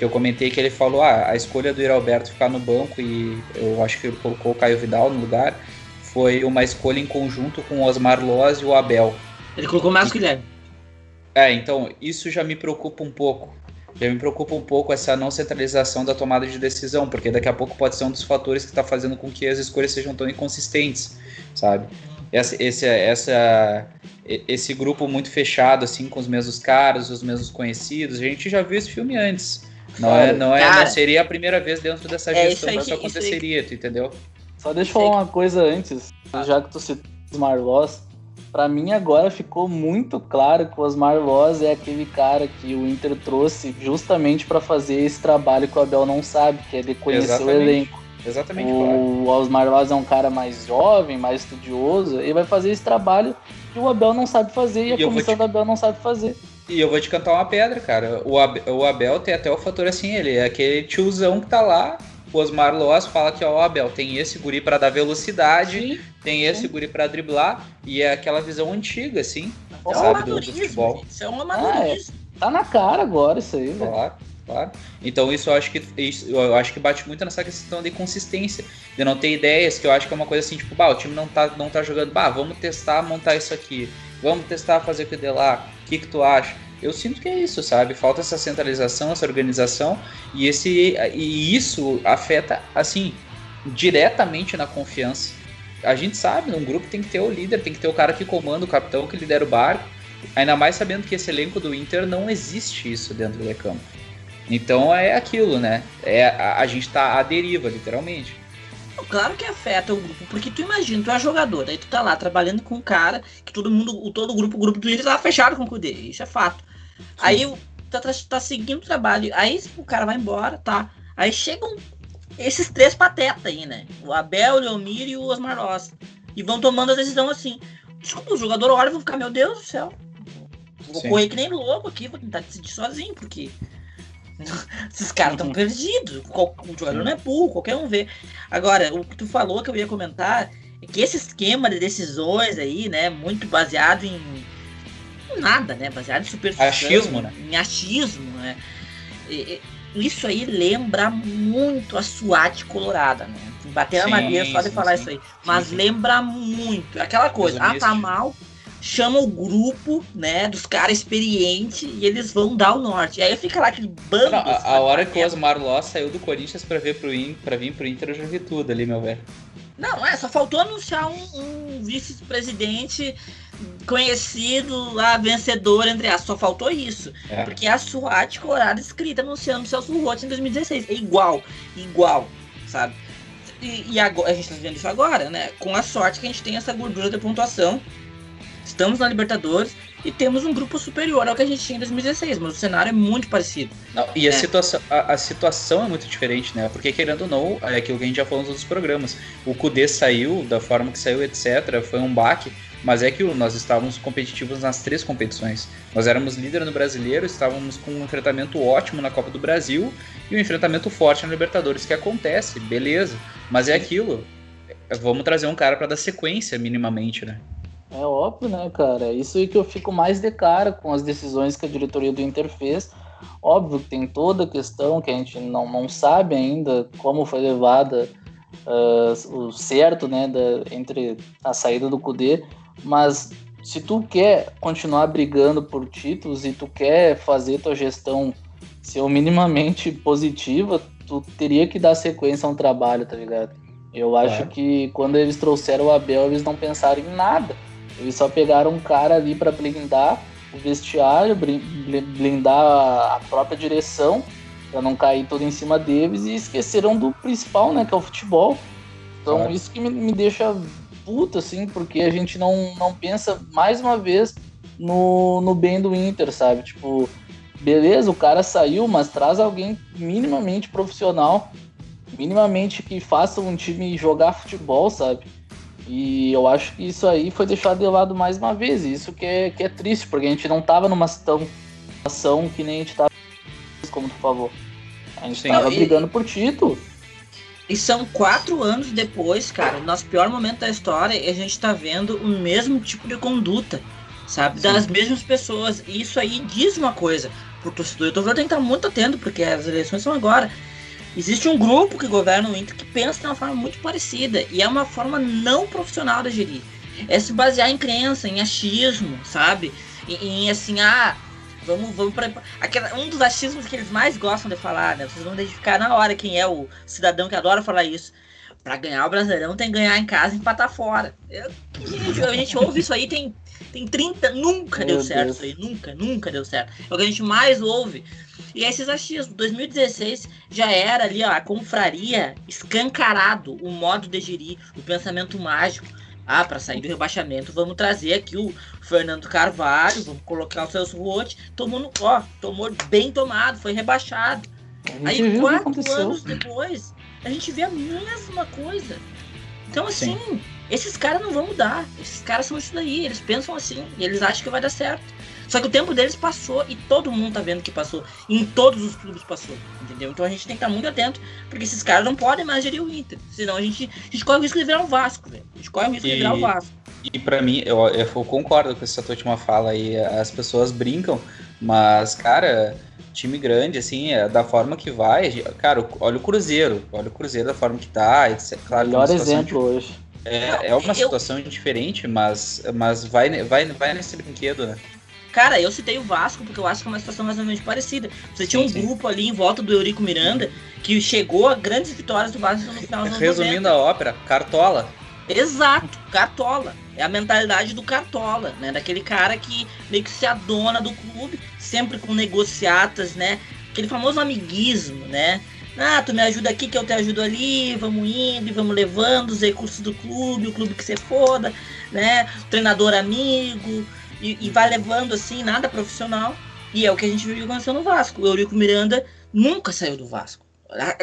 que eu comentei que ele falou: ah, a escolha do Yuri Alberto ficar no banco e eu acho que ele colocou o Caio Vidal no lugar foi uma escolha em conjunto com o Osmar Loz e o Abel. Ele colocou mais que o Guilherme. É, então, isso já me preocupa um pouco. Já me preocupa um pouco essa não centralização da tomada de decisão, porque daqui a pouco pode ser um dos fatores que está fazendo com que as escolhas sejam tão inconsistentes, sabe? Essa, esse, essa, esse grupo muito fechado, assim, com os mesmos caras, os mesmos conhecidos, a gente já viu esse filme antes. Não, é, não, é, Cara. não seria a primeira vez dentro dessa É, gestão isso aí que isso que- isso aí aconteceria, tu entendeu? Só deixa eu falar uma coisa antes, já que tu citou o Osmar Loz. Pra mim agora ficou muito claro que o Osmar Loz é aquele cara que o Inter trouxe justamente pra fazer esse trabalho que o Abel não sabe, que é de conhecer o Exatamente. elenco. Exatamente, claro. O Osmar Loz é um cara mais jovem, mais estudioso, ele vai fazer esse trabalho que o Abel não sabe fazer e a E vou comissão te- do Abel não sabe fazer. E eu vou te cantar uma pedra, cara. O Abel, o Abel tem até o fator assim, ele é aquele tiozão que tá lá. O Osmar Loas fala que, ó, o Abel, tem esse guri pra dar velocidade, tem esse guri pra driblar, e é aquela visão antiga, assim, É um sabe, do, do amadorismo, futebol. gente. Isso é um amadorismo. Tá na cara agora isso aí, velho. Claro, claro. Então isso eu acho que isso, eu acho que bate muito nessa questão de consistência, de não ter ideias, que eu acho que é uma coisa assim, tipo, bah, o time não tá, não tá jogando, bah, vamos testar montar isso aqui, vamos testar fazer aquilo de lá, o que que tu acha? Eu sinto que é isso, sabe? Falta essa centralização, essa organização, e esse e isso afeta assim diretamente na confiança. A gente sabe, num grupo tem que ter o líder, tem que ter o cara que comanda, o capitão que lidera o barco. Ainda mais sabendo que esse elenco do Inter não existe isso dentro do campo. Então é aquilo, né? É, a, a gente tá à deriva, literalmente. Claro que afeta o grupo, porque tu imagina, tu é jogador, aí tu tá lá trabalhando com um cara que todo mundo, todo o grupo, o grupo do Inter tava fechado com o Kudê, isso é fato. Aí o- tá, tá, tá seguindo o trabalho, aí o cara vai embora, tá. Aí chegam esses três patetas aí, né? O Abel, o Leomir e o Osmar Loss. E vão tomando a decisão assim. Desculpa, o jogador olha e vão ficar, meu Deus do céu. Vou Sim. correr que nem louco aqui, vou tentar decidir sozinho, porque esses caras estão perdidos. Qual- O jogador não é burro, qualquer um vê. Agora, o que tu falou que eu ia comentar é que esse esquema de decisões aí, né, muito baseado em nada, né, baseado em superstição, Achismo, né? em achismo, né. E- isso aí lembra muito a SWAT colorada, né. Bater na madeira só de sim, falar sim. isso aí. Mas lembra muito. Aquela coisa, ah, tá mal, chama o grupo, né, dos caras experientes e eles vão dar o norte. E aí fica lá aquele bando. Não, a, a hora que o. Osmar Loss saiu do Corinthians pra, ver pro In, pra vir pro Inter, eu já vi tudo ali, meu velho. Não, é, só faltou anunciar um, um vice-presidente conhecido lá, vencedor, entre aspas. Só faltou isso. É. Porque a SWAT colorada escrita anunciando o Celso Roth em 2016. É igual, igual, sabe? E, e agora, a gente tá vendo isso agora, né? Com a sorte que a gente tem essa gordura de pontuação. Estamos na Libertadores e temos um grupo superior ao que a gente tinha em 2016, mas o cenário é muito parecido. Não, e a, É. situação, a, a situação é muito diferente, né? Porque, querendo ou não, é aquilo que a gente já falou nos outros programas. O Kudê saiu da forma que saiu, etc. Foi um baque. Mas é aquilo, nós estávamos competitivos nas três competições. Nós éramos líder no brasileiro, estávamos com um enfrentamento ótimo na Copa do Brasil e um enfrentamento forte na Libertadores, que acontece, beleza. Mas é aquilo. Vamos trazer um cara para dar sequência, minimamente, né? É óbvio, né, cara? É Isso aí que eu fico mais de cara com as decisões que a diretoria do Inter fez. Óbvio que tem toda a questão que a gente não, não sabe ainda como foi levada ah, o certo, né, da, entre a saída do Cudê, mas se tu quer continuar brigando por títulos e tu quer fazer tua gestão ser minimamente positiva, tu teria que dar sequência a um trabalho, tá ligado? Eu acho Claro. que quando eles trouxeram o Abel, eles não pensaram em nada. Eles só pegaram um cara ali para blindar o vestiário, blindar a própria direção, para não cair tudo em cima deles e esqueceram do principal, né, que é o futebol. Então isso que me, me deixa puto, assim, porque a gente não, não pensa mais uma vez no, no bem do Inter, sabe? Tipo, beleza, o cara saiu, mas traz alguém minimamente profissional, minimamente que faça um time jogar futebol, sabe? E eu acho que isso aí foi deixado de lado mais uma vez. Isso que é, que é triste, porque a gente não tava numa situação que nem a gente tava, como tu falou. A gente Sim, tava e... brigando por título. E são quatro anos depois, cara, nosso pior momento da história, e a gente tá vendo o mesmo tipo de conduta, sabe? Sim. Das mesmas pessoas. E isso aí diz uma coisa pro torcedor. O torcedor tem que estar muito atento, porque as eleições são agora. Existe um grupo que governa o Inter que pensa de uma forma muito parecida. E é uma forma não profissional de gerir. É se basear em crença, em achismo, sabe? Em, em assim, ah, Vamos, vamos. Aquela, um dos achismos que eles mais gostam de falar, né? Vocês vão identificar na hora quem é o cidadão que adora falar isso. Pra ganhar o Brasileirão tem que ganhar em casa e empatar fora. Eu, gente, a gente ouve isso aí tem, tem 30. Nunca Meu deu certo Deus. isso aí. Nunca, nunca deu certo. É o que a gente mais ouve. E esses achismos. 2016 já era ali, ó, a confraria escancarado o modo de gerir, o pensamento mágico. Ah, para sair do rebaixamento, vamos trazer aqui o Fernando Carvalho, vamos colocar o Celso Rotti. Tomou no. Ó, tomou bem tomado, foi rebaixado. Aí quatro anos depois, a gente vê a mesma coisa. Então, assim, Sim. Esses caras não vão mudar. Esses caras são isso daí. Eles pensam assim. E eles acham que vai dar certo. Só que o tempo deles passou e todo mundo tá vendo que passou. Em todos os clubes passou. Entendeu? Então a gente tem que estar muito atento, porque esses caras não podem mais gerir o Inter. Senão a gente, a gente corre o risco de virar um Vasco, velho. A gente corre o risco e, de virar o Vasco. E para mim, eu, eu concordo com essa tua última fala aí. As pessoas brincam, mas, cara time grande, assim, é da forma que vai. Cara, olha o Cruzeiro, olha o Cruzeiro da forma que tá. Etc. Claro, Melhor exemplo de, hoje. É, é uma situação eu... diferente, mas, mas vai, vai, vai nesse brinquedo, né? Cara, eu citei o Vasco porque eu acho que é uma situação mais ou menos parecida. Você tinha um sim. grupo ali em volta do Eurico Miranda que chegou a grandes vitórias do Vasco no final dos Resumindo 90. a ópera, Cartola. Exato, Cartola. É a mentalidade do Cartola, né? Daquele cara que meio que se adona do clube, sempre com negociatas, né? Aquele famoso amiguismo, né? Ah, tu me ajuda aqui que eu te ajudo ali, vamos indo e vamos levando os recursos do clube, o clube que você foda, né? O treinador amigo, e, e, vai levando assim, nada profissional. E é o que a gente viu que aconteceu no Vasco. O Eurico Miranda nunca saiu do Vasco.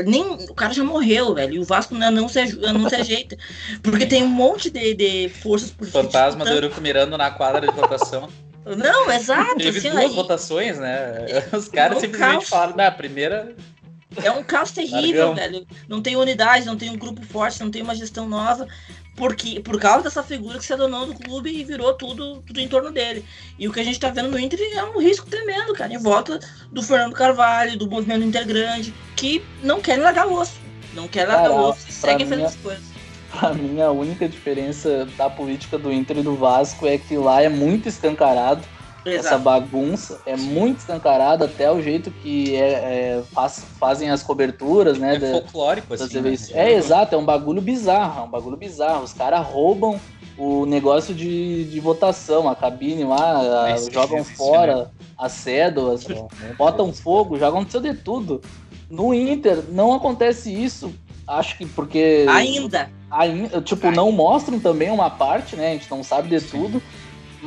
Nem, o cara já morreu, velho. E o Vasco não, não, se, não se ajeita. Porque tem um monte de, de forças políticas. Fantasma do Eurico Miranda na quadra de votação. Não, exato. Teve assim, duas aí, votações, né? Os caras simplesmente caos. falaram, na primeira. É um caos terrível, Largão. velho. Não tem unidade, não tem um grupo forte, não tem uma gestão nova porque, por causa dessa figura que se adonou do clube e virou tudo, tudo em torno dele. E o que a gente tá vendo no Inter é um risco tremendo, cara, em volta do Fernando Carvalho, do movimento Inter Grande, que não querem largar o osso. Não querem largar o osso e seguem fazendo as coisas. Pra mim, a única diferença da política do Inter e do Vasco é que lá é muito escancarado Exato. essa bagunça. É muito escancarado até o jeito que é, é faz, fazem as coberturas, né? É da, folclórico, assim. Né? É, exato, é um bagulho bizarro, é um bagulho bizarro. Os caras roubam o negócio de, de votação, a cabine lá, é jogam fora né? as cédulas, botam fogo, já aconteceu de tudo. No Inter não acontece isso. Acho que porque. Ainda! Ainda, tipo, Ainda. não mostram também uma parte, né? A gente não sabe de tudo.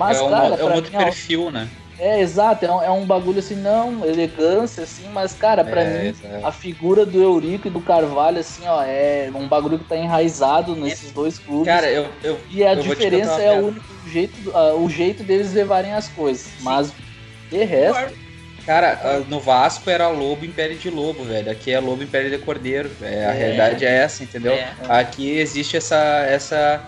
Mas, é um, cara, é um outro mim, perfil, né? É, exato, é um, é um, bagulho assim, não, elegância, assim, mas, cara, pra é, mim, é. a figura do Eurico e do Carvalho, assim, ó, é um bagulho que tá enraizado nesses dois clubes. Cara, eu. eu e a eu diferença é o único jeito, uh, o jeito deles levarem as coisas. Sim. Mas, de resto. Cara, ah, no Vasco era Lobo Império de Lobo, velho. Aqui é Lobo Império de Cordeiro. É, a é. realidade é essa, entendeu? É. Aqui existe essa, essa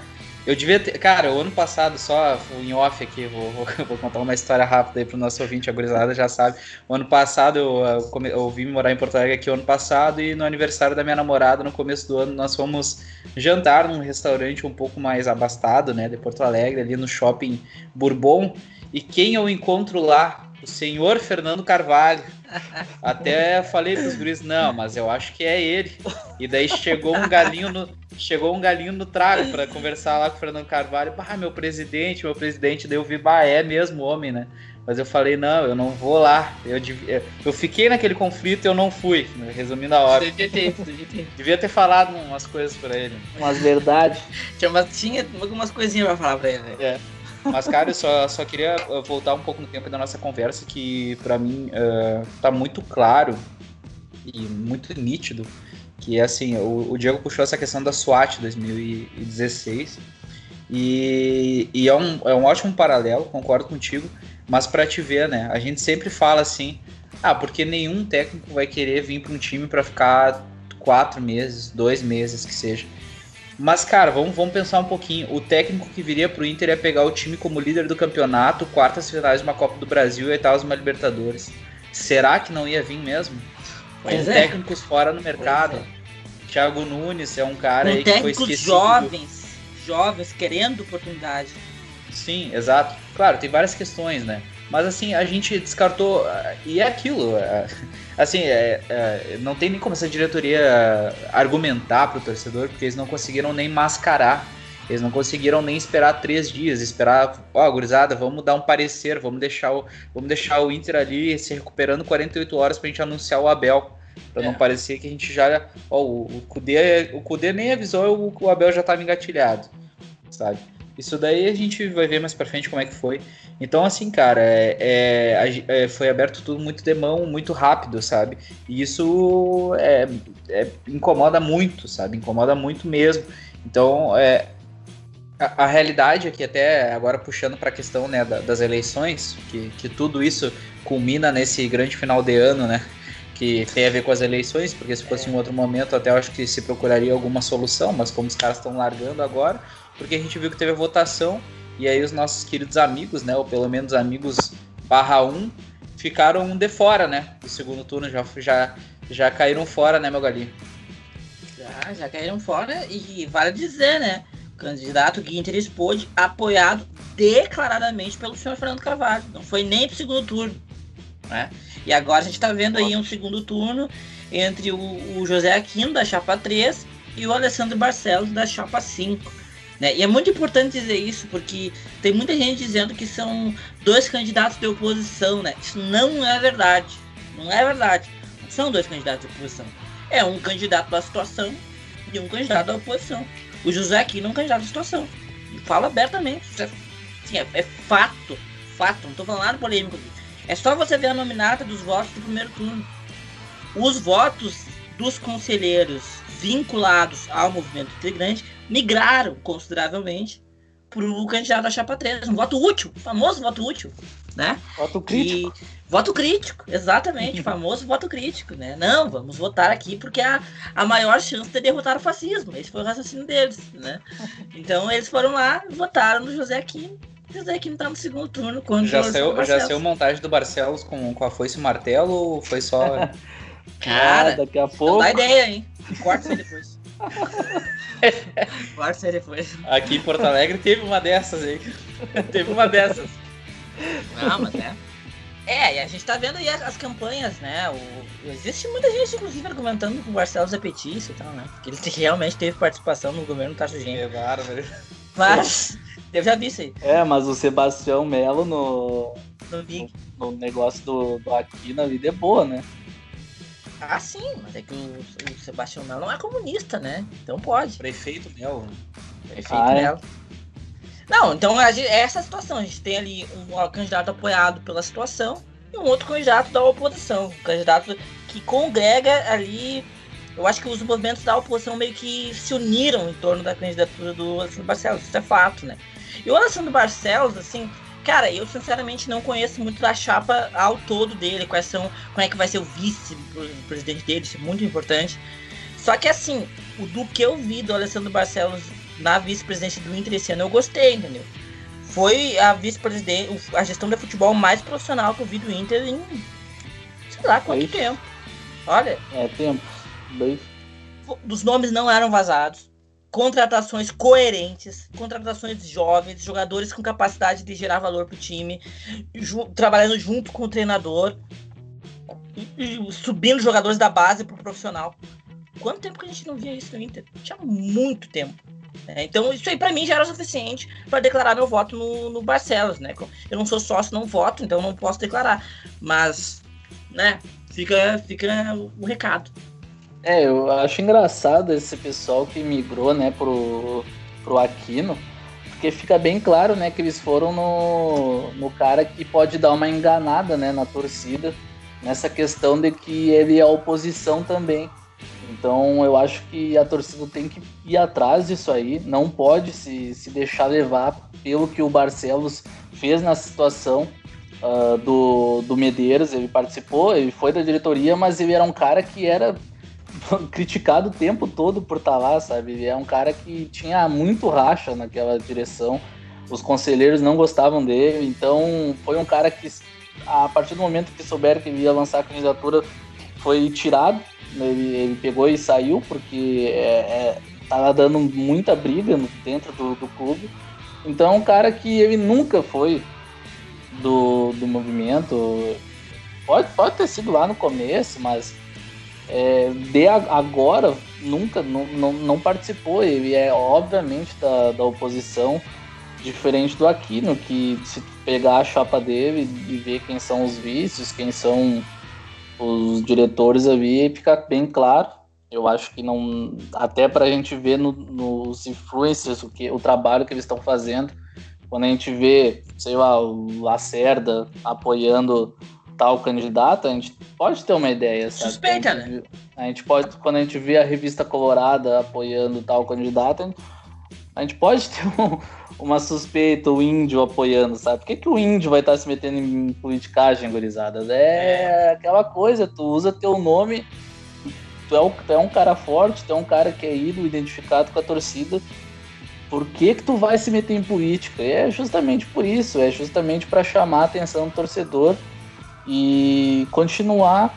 eu devia ter. Cara, o ano passado, só em off aqui, vou, vou, vou contar uma história rápida aí pro nosso ouvinte, a gurizada já sabe. O ano passado, eu, eu, eu vim morar em Porto Alegre aqui o ano passado e no aniversário da minha namorada, no começo do ano, nós fomos jantar num restaurante um pouco mais abastado, né, de Porto Alegre, ali no shopping Bourbon. E quem eu encontro lá? O senhor Fernando Carvalho. Até falei pros guris, não, mas eu acho que é ele. E daí chegou um galinho no, chegou um galinho no trago para conversar lá com o Fernando Carvalho. Ah, meu presidente, meu presidente. Daí eu vi, bah, é mesmo homem, né? Mas eu falei, não, eu não vou lá. Eu, eu fiquei naquele conflito e eu não fui, resumindo a hora. Devia ter, devia ter. devia ter falado umas coisas pra ele. Umas verdades. Tinha, tinha algumas coisinhas pra falar pra ele. Né? É. Mas, cara, eu só, só queria uh, voltar um pouco no tempo da nossa conversa, que para mim uh, tá muito claro e muito nítido que assim, o, o, Diego puxou essa questão da SWAT 2016 e, e é, um, é um ótimo paralelo, concordo contigo, mas para te ver, né, a gente sempre fala assim, ah, porque nenhum técnico vai querer vir para um time para ficar quatro meses, dois meses que seja. Mas, cara, vamos, vamos pensar um pouquinho. O técnico que viria pro Inter ia pegar o time como líder do campeonato, quartas finais de uma Copa do Brasil e oitavas de uma Libertadores. Será que não ia vir mesmo? Pois com é. técnicos fora no mercado. É. Thiago Nunes é um cara com aí que foi esquecido. jovens, jovens querendo oportunidade. Sim, exato. Claro, tem várias questões, né? Mas assim, a gente descartou. E é aquilo. Assim, é, é, não tem nem como essa diretoria argumentar pro torcedor, porque eles não conseguiram nem mascarar. Eles não conseguiram nem esperar três dias, esperar, ó, oh, gurizada, vamos dar um parecer, vamos deixar o, vamos deixar o Inter ali se recuperando 48 horas pra gente anunciar o Abel. Pra é. não parecer que a gente já. Ó, o, o, Kudê, o Kudê nem avisou, o, o Abel já tava engatilhado, sabe? Isso daí a gente vai ver mais pra frente como é que foi. Então, assim, cara, é, é, é, foi aberto tudo muito de mão, muito rápido, sabe? E isso é, é incomoda muito, sabe? Incomoda muito mesmo. Então, é, a, a realidade aqui, até agora puxando para a questão né, da, das eleições, que, que tudo isso culmina nesse grande final de ano, né? Que tem a ver com as eleições, porque se fosse em outro momento, até acho que se procuraria alguma solução, mas como os caras estão largando agora, porque a gente viu que teve a votação e aí os nossos queridos amigos, né, ou pelo menos amigos barra 1, ficaram de fora, né, do segundo turno, já, já, já caíram fora, né, meu galinho? Já, já caíram fora e vale dizer, né, o candidato Guinter expôs apoiado declaradamente pelo senhor Fernando Carvalho, não foi nem pro segundo turno, né, e agora a gente tá vendo aí um segundo turno entre o, o José Aquino, da chapa 3, e o Alessandro Barcelos, da chapa 5. Né? E é muito importante dizer isso, porque tem muita gente dizendo que são dois candidatos de oposição, né? Isso não é verdade. Não é verdade. Não são dois candidatos de oposição. É um candidato da situação e um candidato da oposição. O José Aquino é um candidato da situação. Fala abertamente. Assim, é, é, fato. Fato. Não tô falando nada polêmico. É só você ver a nominata dos votos do primeiro turno. Os votos dos conselheiros vinculados ao movimento integrante migraram consideravelmente para o candidato da chapa 3. Um voto útil, famoso voto útil. Né? Voto crítico. E, voto crítico, exatamente, famoso voto crítico, né? Não, vamos votar aqui porque a, a maior chance de derrotar o fascismo. Esse foi o raciocínio deles, né? Então eles foram lá, votaram no José Aquino. José Aquino tá no segundo turno. Quando já, saiu, já saiu montagem do Barcelos com, com a foice e o martelo ou foi só. Cara, ah, daqui a pouco. Dá ideia, hein? Corta isso aí depois. Corta isso aí depois. Aqui em Porto Alegre teve uma dessas aí. teve uma dessas. Não, mas é. É, e a gente tá vendo aí as, as campanhas, né? O, existe muita gente, inclusive, argumentando que o Barcelos é petista e tal, né? Porque ele realmente teve participação no governo Tacho Genro. É bárbaro. Mas, eu já vi isso aí. É, mas o Sebastião Melo no, no, no, no negócio do, do Aquino ali é boa, né? Ah, sim, mas é que o, o Sebastião Melo não é comunista, né? Então pode. Prefeito Melo. Prefeito ah, Melo. É? Não, então é essa situação. A gente tem ali um, um candidato apoiado pela situação e um outro candidato da oposição. Um candidato que congrega ali. Eu acho que os movimentos da oposição meio que se uniram em torno da candidatura do Alessandro Barcelos. Isso é fato, né? E o Alessandro Barcelos, assim, Cara, eu sinceramente não conheço muito da chapa ao todo dele, quais são, como é que vai ser o vice-presidente dele, isso é muito importante. Só que assim, o do que eu vi do Alessandro Barcelos na vice-presidência do Inter esse ano, eu gostei, entendeu? Foi a vice-presidente, a gestão de futebol mais profissional que eu vi do Inter em sei lá quanto tempo. Olha. É tempo. Dois. Os nomes não eram vazados contratações coerentes, contratações jovens, jogadores com capacidade de gerar valor para o time, ju trabalhando junto com o treinador, subindo jogadores da base para o profissional. Quanto tempo que a gente não via isso no Inter? Tinha muito tempo. É, então isso aí para mim já era suficiente para declarar meu voto no, no Barcelos, né? Eu não sou sócio, não voto, então não posso declarar. Mas, né? Fica, fica o recado. É, eu acho engraçado esse pessoal que migrou, né, pro, pro Aquino, porque fica bem claro, né, que eles foram no, no cara que pode dar uma enganada, né, na torcida, nessa questão de que ele é oposição também. Então eu acho que a torcida tem que ir atrás disso aí, não pode se, se deixar levar pelo que o Barcelos fez na situação uh, do, do Medeiros. Ele participou, ele foi da diretoria, mas ele era um cara que era criticado o tempo todo por estar tá lá, sabe? É um cara que tinha muito racha naquela direção. Os conselheiros não gostavam dele, então foi um cara que, a partir do momento que souberam que ele ia lançar a candidatura, foi tirado. Ele, ele pegou e saiu, porque é, é, tava dando muita briga dentro do, do clube. Então é um cara que ele nunca foi do, do movimento. Pode, pode ter sido lá no começo, mas é, de agora nunca não, não, não, participou. Ele é obviamente da, da oposição, diferente do Aquino, que se pegar a chapa dele e ver quem são os vícios, quem são os diretores ali, fica bem claro. Eu acho que não. Até para a gente ver no, nos influencers o, que, o trabalho que eles estão fazendo. Quando a gente vê, sei lá, o Lacerda apoiando tal candidato, a gente pode ter uma ideia, sabe? Suspeita, a né? A gente pode, quando a gente vê a revista Colorada apoiando tal candidato, a gente pode ter um, uma suspeita, o índio apoiando, sabe? Por que, que o índio vai estar se metendo em politicagem, gurizadas? É, é aquela coisa, tu usa teu nome, tu é, um, tu é um cara forte, tu é um cara que é ídolo, identificado com a torcida, por que que tu vai se meter em política? E é justamente por isso, é justamente para chamar a atenção do torcedor e continuar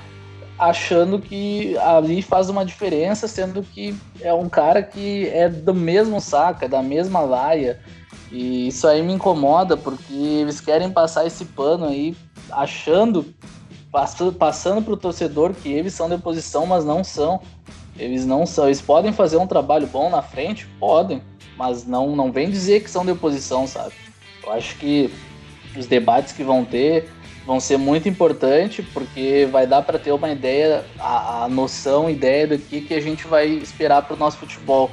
achando que ali faz uma diferença, sendo que é um cara que é do mesmo saco, é da mesma laia. E isso aí me incomoda, porque eles querem passar esse pano aí, achando, passando, passando para o torcedor que eles são de oposição, mas não são. Eles não são. Eles podem fazer um trabalho bom na frente? Podem, mas não, não vem dizer que são de oposição, sabe? Eu acho que os debates que vão ter, vão ser muito importantes, porque vai dar para ter uma ideia, a, a, noção, ideia do que, que a gente vai esperar para o nosso futebol.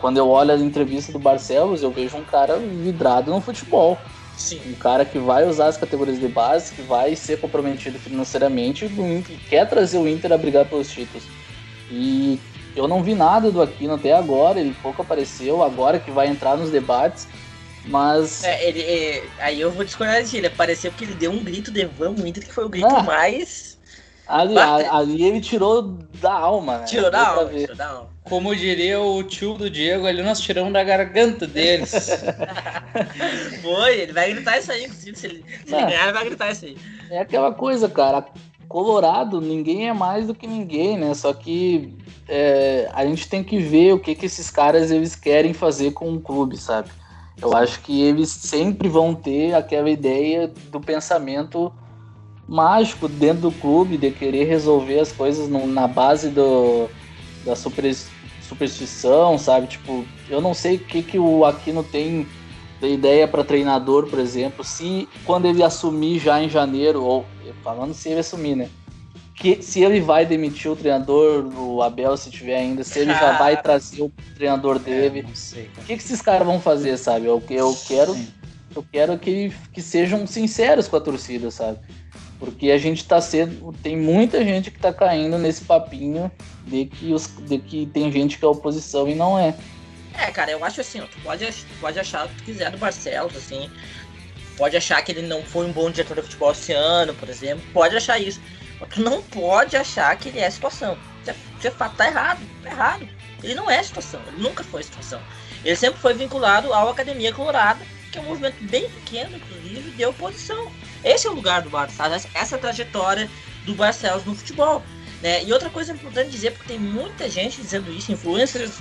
Quando eu olho as entrevistas do Barcelos, eu vejo um cara vidrado no futebol. Sim. Um cara que vai usar as categorias de base, que vai ser comprometido financeiramente, que quer trazer o Inter a brigar pelos títulos. E eu não vi nada do Aquino até agora, ele pouco apareceu, agora que vai entrar nos debates. Mas. É, ele, é, aí eu vou discordar de ele. Pareceu que ele deu um grito de vamos Inter, que foi o grito ah, mais. Ali, ali, ele tirou da alma, né? Tirou da alma, tirou da alma. Como diria o tio do Diego, ali nós tiramos da garganta deles. foi, ele vai gritar isso aí, inclusive. Se ele, se ele ganhar, ele vai gritar isso aí. É aquela coisa, cara. Colorado, ninguém é mais do que ninguém, né? Só que é, a gente tem que ver o que, que esses caras eles querem fazer com o clube, sabe? Eu acho que eles sempre vão ter aquela ideia do pensamento mágico dentro do clube, de querer resolver as coisas no, na base do, da super, superstição, sabe? Tipo, eu não sei o que, que o Aquino tem de ideia para treinador, por exemplo, se quando ele assumir já em janeiro, ou falando se ele assumir, né? Que se ele vai demitir o treinador, o Abel, se tiver ainda, se ele já vai trazer o treinador é, dele. O que, que esses caras vão fazer, sabe? Eu, eu quero, Sim. eu quero que, que sejam sinceros com a torcida, sabe? Porque a gente tá sendo. Tem muita gente que tá caindo nesse papinho de que, os, de que tem gente que é oposição e não é. É, cara, eu acho assim, ó, tu pode, pode achar o que tu quiser do Barcelos, assim. Pode achar que ele não foi um bom diretor de futebol esse ano, por exemplo. Pode achar isso. Tu não pode achar que ele é situação. Isso é, é tá errado, tá errado. Ele não é situação, ele nunca foi situação. Ele sempre foi vinculado ao Academia Colorada, que é um movimento bem pequeno, inclusive, de oposição. Esse é o lugar do Barcelos, essa é a trajetória do Barcelos no futebol. Né? E outra coisa importante dizer, porque tem muita gente dizendo isso, influencers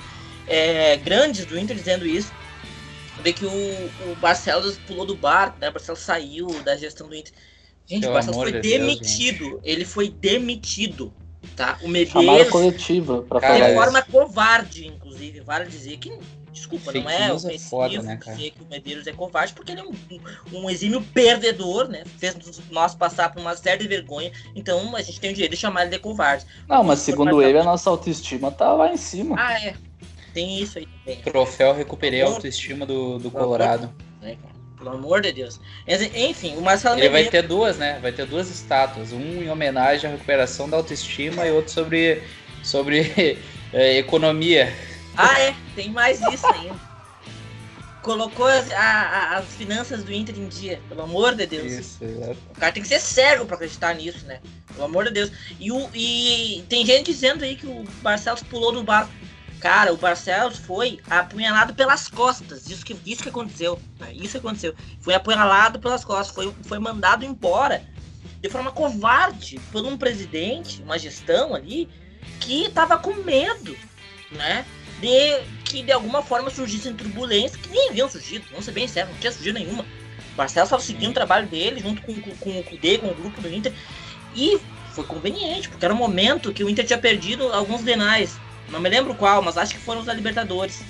é, grandes do Inter dizendo isso, de que o, o Barcelos pulou do barco, né? o Barcelos saiu da gestão do Inter. Gente, Pelo o Barcelos foi de demitido. Deus, ele foi demitido. Tá? O Medeiros. Chamada coletiva pra falar De forma covarde, inclusive. Vale dizer que. Desculpa, Fake não é ofensivo é foda, né, dizer que o Medeiros é covarde, porque ele é um, um, exímio perdedor, né? Fez nós passar por uma série de vergonha. Então a gente tem o direito de chamar ele de covarde. Não, mas segundo ele, a nossa autoestima tá lá em cima. Ah, é. tem isso aí também. Troféu recuperei a autoestima do, do Colorado. É, Pelo amor de Deus. Enfim, o Marcelo Ele vai ter duas, né? Vai ter duas estátuas. Um em homenagem à recuperação da autoestima e outro sobre, sobre é, economia. Ah, é. Tem mais isso ainda. Colocou as, a, as finanças do Inter em dia, pelo amor de Deus. Isso, exato. O cara tem que ser cego pra acreditar nisso, né? Pelo amor de Deus. E, o, e tem gente dizendo aí que o Barcelos pulou do barco. Cara, o Barcelos foi apunhalado pelas costas. Isso que, isso que aconteceu. Né? Isso que aconteceu. Foi apunhalado pelas costas. Foi, foi mandado embora de forma covarde por um presidente, uma gestão ali, que tava com medo, né? De que de alguma forma surgissem turbulências que nem haviam surgido. Vamos ser bem sério, não tinha surgido nenhuma. O Barcelos estava seguindo o trabalho dele junto com, com, com o Kudê, com o grupo do Inter. E foi conveniente, porque era um momento que o Inter tinha perdido alguns denais. Não me lembro qual, mas acho que foram os da Libertadores.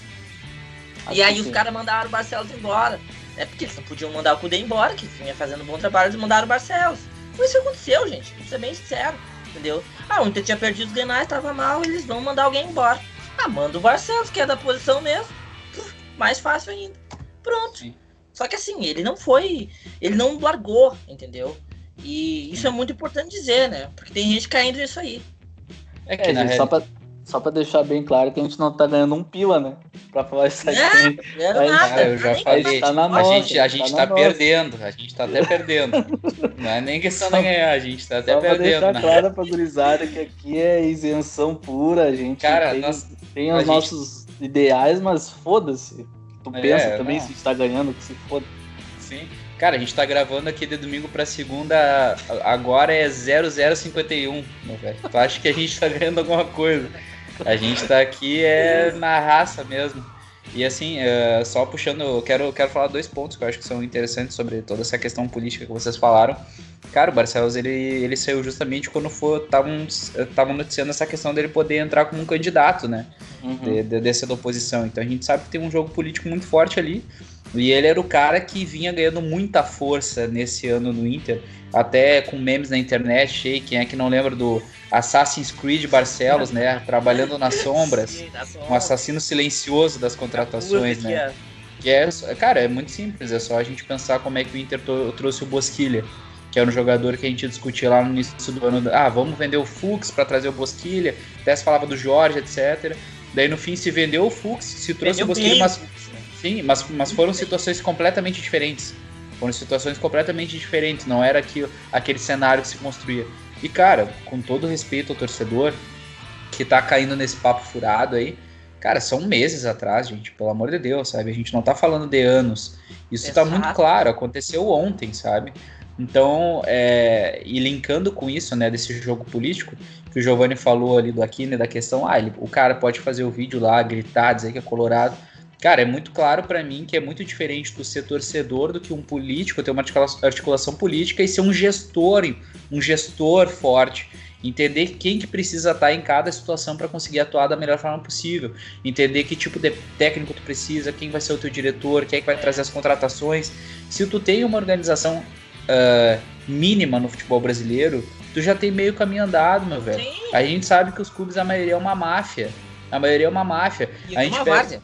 Acho e aí os caras mandaram o Barcelos embora. É porque eles não podiam mandar o Kudê embora, que vinha fazendo um bom trabalho, eles mandaram o Barcelos. Foi isso que aconteceu, gente. Vou ser bem sincero. Entendeu? Ah, o Inter tinha perdido os denais, tava mal, eles vão mandar alguém embora. Ah, manda o Barcelos, que é da posição mesmo. Puf, Mais fácil ainda. Pronto. Sim. Só que assim, ele não foi. Ele não largou, entendeu? E isso é muito importante dizer, né? Porque tem gente caindo nisso aí. É que É, na gente, real- só pra, só pra deixar bem claro que a gente não tá ganhando um pila, né? Pra falar isso aqui. É, era Aí, nada. Eu já falei. tá na a nossa, gente, a tá gente tá nossa. perdendo. A gente tá até perdendo. Não é nem questão de ganhar, a gente tá até Só pra perdendo. deixar né? claro pra gurizada que aqui é isenção pura, a gente Cara, tem, nós- tem os gente- nossos ideais, mas foda-se. Tu É, pensa também não. se a gente tá ganhando, que se foda. Sim. Cara, a gente tá gravando aqui de domingo pra segunda, agora é 0051, meu velho. Tu acha que a gente tá ganhando alguma coisa? A gente tá aqui é na raça mesmo. E assim, é, só puxando, eu quero, quero falar dois pontos que eu acho que são interessantes sobre toda essa questão política que vocês falaram. Cara, o Barcelos, ele, ele saiu justamente quando estavam noticiando essa questão dele poder entrar como um candidato, né? Uhum. de, de, dessa da oposição. Então a gente sabe que tem um jogo político muito forte ali. E ele era o cara que vinha ganhando muita força nesse ano no Inter, até com memes na internet. aí, Quem é que não lembra do Assassin's Creed Barcelos, né? Trabalhando nas sombras, um assassino silencioso das contratações, né? que é. Cara, é muito simples, é só a gente pensar como é que o Inter trouxe o Bosquilha, que era um jogador que a gente discutia lá no início do ano. Ah, vamos vender o Fux para trazer o Bosquilha, até se falava do Jorge, etc. Daí no fim se vendeu o Fux, se trouxe Vendeu o Bosquilha, mas? Sim, mas, mas foram situações completamente diferentes. Foram situações completamente diferentes, não era aquilo, aquele cenário que se construía. E cara, com todo respeito ao torcedor que tá caindo nesse papo furado aí, Cara, são meses atrás, gente, pelo amor de Deus, sabe? A gente não tá falando de anos. Isso tá Exato. muito claro, aconteceu ontem, sabe? Então, é, e linkando com isso, né, desse jogo político, que o Giovanni falou ali do Aquino, da questão, ah, ele, o cara pode fazer o vídeo lá, gritar, dizer que é colorado. Cara, é muito claro pra mim que é muito diferente do ser torcedor do que um político ter uma articula- articulação política e ser um gestor, um gestor forte. Entender quem que precisa estar em cada situação para conseguir atuar da melhor forma possível. Entender que tipo de técnico tu precisa, quem vai ser o teu diretor, quem é que vai trazer as contratações. Se tu tem uma organização ah, mínima no futebol brasileiro, tu já tem meio caminho andado, meu velho. Sim, A gente sabe que os clubes, a maioria é uma máfia. A maioria é uma máfia. e a gente uma pega- várzea.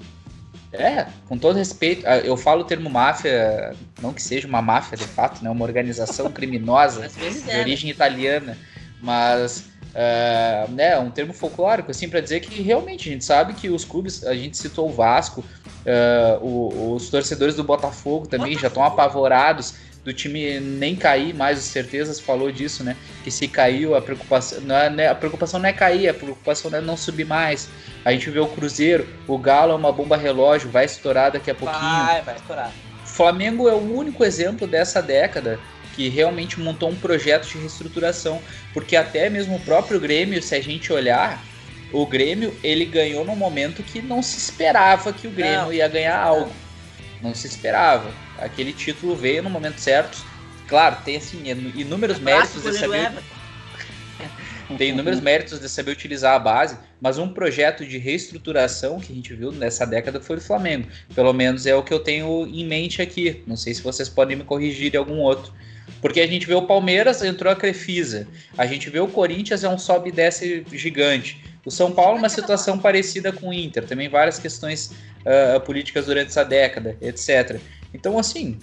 É, com todo respeito, ah, eu falo o termo máfia, não que seja uma máfia de fato, né? Uma organização criminosa de é. né? origem italiana, mas é né, um termo folclórico, assim, para dizer que realmente a gente sabe que os clubes, a gente citou o Vasco, é, o- os torcedores do Botafogo também já estão Botafogo. apavorados do time nem cair mais, o Certezas falou disso, né? Que se caiu, a preocupação, não é, né, a preocupação não é cair, a preocupação é não subir mais. A gente vê o Cruzeiro, o Galo é uma bomba relógio, vai estourar daqui a pouquinho. Vai, vai estourar. Flamengo é o único exemplo dessa década que realmente montou um projeto de reestruturação, porque até mesmo o próprio Grêmio, se a gente olhar, o Grêmio ele ganhou num momento que não se esperava que o Grêmio Não. ia ganhar algo. Não se esperava. Aquele título veio no momento certo. Claro, tem assim inúmeros méritos de Clássico, saber tem inúmeros méritos de saber utilizar a base, mas um projeto de reestruturação que a gente viu nessa década foi do Flamengo. Pelo menos é o que eu tenho em mente aqui. Não sei se vocês podem me corrigir em algum outro. Porque a gente vê o Palmeiras, entrou a Crefisa. A gente vê o Corinthians, é um sobe e desce gigante. O São Paulo, uma situação parecida com o Inter, também várias questões uh, políticas durante essa década, etc. Então, assim,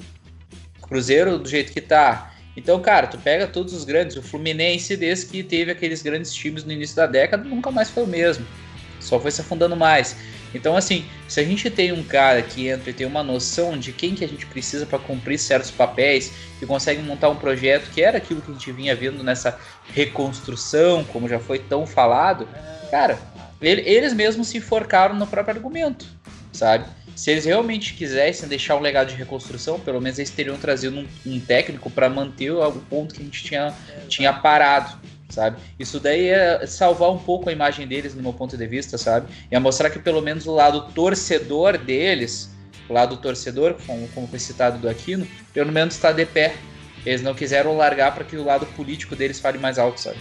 Cruzeiro do jeito que tá. Então, cara, tu pega todos os grandes, o Fluminense, desde que teve aqueles grandes times no início da década, nunca mais foi o mesmo. Só foi se afundando mais. Então, assim, se a gente tem um cara que entra e tem uma noção de quem que a gente precisa para cumprir certos papéis e consegue montar um projeto que era aquilo que a gente vinha vendo nessa reconstrução, como já foi tão falado, cara, ele, eles mesmos se enforcaram no próprio argumento, sabe? Se eles realmente quisessem deixar um legado de reconstrução, pelo menos eles teriam trazido um, um técnico para manter o ponto que a gente tinha, tinha parado sabe? Isso daí é salvar um pouco a imagem deles, no meu ponto de vista, sabe? E é mostrar que pelo menos o lado torcedor deles, o lado torcedor, como, como foi citado do Aquino, pelo menos está de pé. Eles não quiseram largar para que o lado político deles fale mais alto, sabe?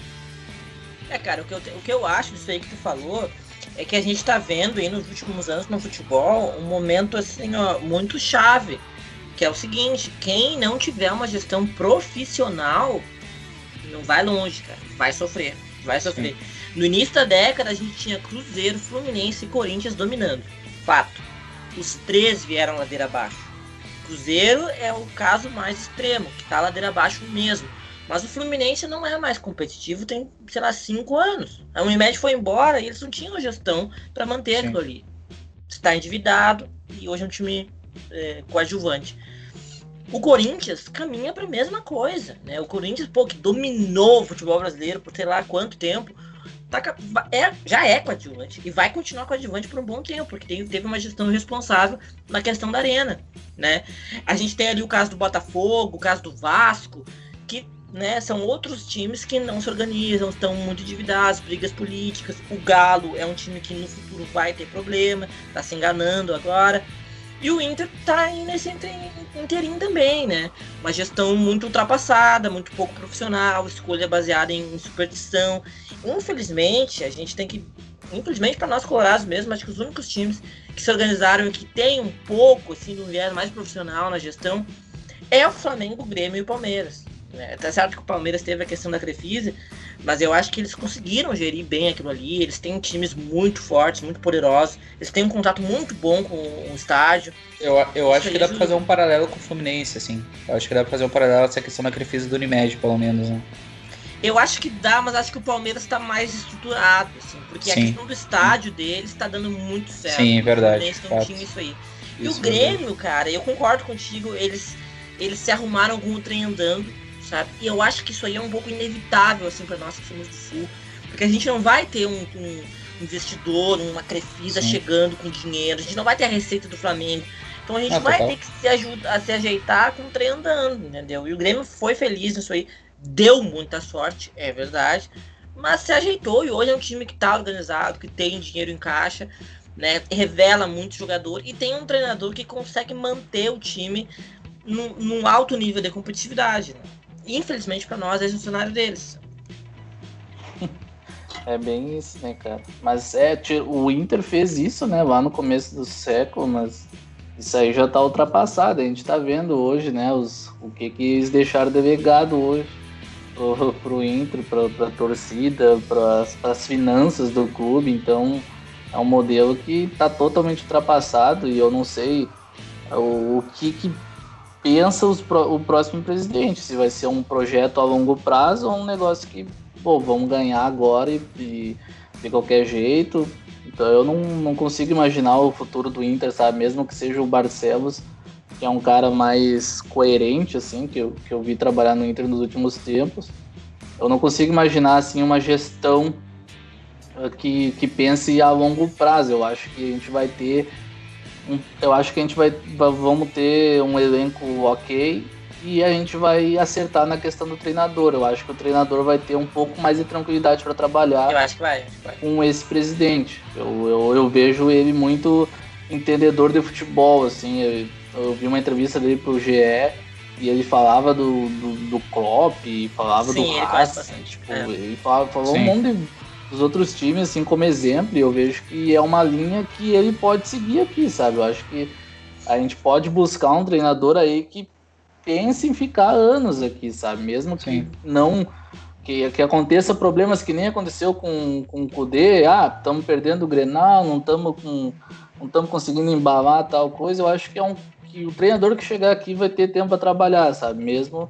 É, cara, o que, eu, o que eu acho disso aí que tu falou é que a gente tá vendo aí nos últimos anos no futebol um momento assim, ó, muito chave. Que é o seguinte, quem não tiver uma gestão profissional não vai longe, cara. Vai sofrer. Vai sofrer. Sim. No início da década, a gente tinha Cruzeiro, Fluminense e Corinthians dominando. Fato. Os três vieram ladeira abaixo. Cruzeiro é o caso mais extremo, que tá ladeira abaixo mesmo. Mas o Fluminense não é mais competitivo, tem, sei lá, cinco anos. A Unimed foi embora e eles não tinham gestão para manter Sim. aquilo ali. Está endividado e hoje é um time é, coadjuvante. O Corinthians caminha para a mesma coisa, né? O Corinthians, pô, que dominou o futebol brasileiro por sei lá quanto tempo, tá, é, já é coadjuvante e vai continuar coadjuvante por um bom tempo, porque tem, teve uma gestão responsável na questão da arena, né? A gente tem ali o caso do Botafogo, o caso do Vasco, que né, são outros times que não se organizam, estão muito endividados, brigas políticas. O Galo é um time que no futuro vai ter problema, tá se enganando agora. E o Inter tá aí nesse inteirinho também, né? Uma gestão muito ultrapassada, muito pouco profissional, escolha baseada em superstição. Infelizmente, a gente tem que. Infelizmente, para nós colorados mesmo, acho que os únicos times que se organizaram e que tem um pouco assim, de um viés mais profissional na gestão é o Flamengo, o Grêmio e o Palmeiras. É, tá certo que o Palmeiras teve a questão da Crefisa, mas eu acho que eles conseguiram gerir bem aquilo ali. Eles têm times muito fortes, muito poderosos. Eles têm um contato muito bom com o estádio. Eu, eu acho que dá pra fazer um paralelo com o Fluminense, assim. Eu acho que dá pra fazer um paralelo essa questão da Crefisa do Unimed, pelo menos, né? Eu acho que dá, mas acho que o Palmeiras está mais estruturado, assim, porque Sim. a questão do estádio deles está dando muito certo. Sim, é verdade. O Fluminense tinha isso aí. E o Grêmio, cara, eu concordo contigo, eles, eles se arrumaram com o trem andando sabe? E eu acho que isso aí é um pouco inevitável, assim, para nós que somos do Sul. Porque a gente não vai ter um, um investidor, uma Crefisa Sim. chegando com dinheiro, a gente não vai ter a receita do Flamengo. Então a gente ah, vai total. ter que se, ajudar, se ajeitar com o trem andando, entendeu? E o Grêmio foi feliz nisso aí, deu muita sorte, é verdade, mas se ajeitou e hoje é um time que está organizado, que tem dinheiro em caixa, né? Revela muito jogador e tem um treinador que consegue manter o time num, num alto nível de competitividade. Né? Infelizmente para nós, é funcionário deles. É bem isso, né, cara? Mas é, o Inter fez isso, né, lá no começo do século, mas isso aí já tá ultrapassado. A gente tá vendo hoje, né, os, o que, que eles deixaram de legado hoje pro, pro Inter, pra, pra torcida, para as finanças do clube. Então, é um modelo que tá totalmente ultrapassado e eu não sei o, o que, que pensa os, o próximo presidente, se vai ser um projeto a longo prazo ou um negócio que, pô, vamos ganhar agora e, e de qualquer jeito. Então eu não, não consigo imaginar o futuro do Inter, sabe? Mesmo que seja o Barcelos, que é um cara mais coerente, assim, que eu, que eu vi trabalhar no Inter nos últimos tempos. Eu não consigo imaginar, assim, uma gestão uh, que, que pense a longo prazo. Eu acho que a gente vai ter eu acho que a gente vai vamos ter um elenco ok e a gente vai acertar na questão do treinador. Eu acho que o treinador vai ter um pouco mais de tranquilidade para trabalhar eu acho que vai, vai. com esse presidente. Eu, eu, eu, vejo ele muito entendedor de futebol, assim. Eu, eu vi uma entrevista dele pro GE e ele falava do, do, do Klopp, falava Sim, do Haas, tipo, é. ele falava, falou Sim. um monte de dos outros times, assim, como exemplo, e eu vejo que é uma linha que ele pode seguir aqui, sabe? Eu acho que a gente pode buscar um treinador aí que pense em ficar anos aqui, sabe? Mesmo que Sim. não que, que aconteça problemas que nem aconteceu com, com o Kudê, ah, estamos perdendo o Grenal, não estamos com não estamos conseguindo embalar tal coisa, eu acho que é um que o treinador que chegar aqui vai ter tempo para trabalhar, sabe? Mesmo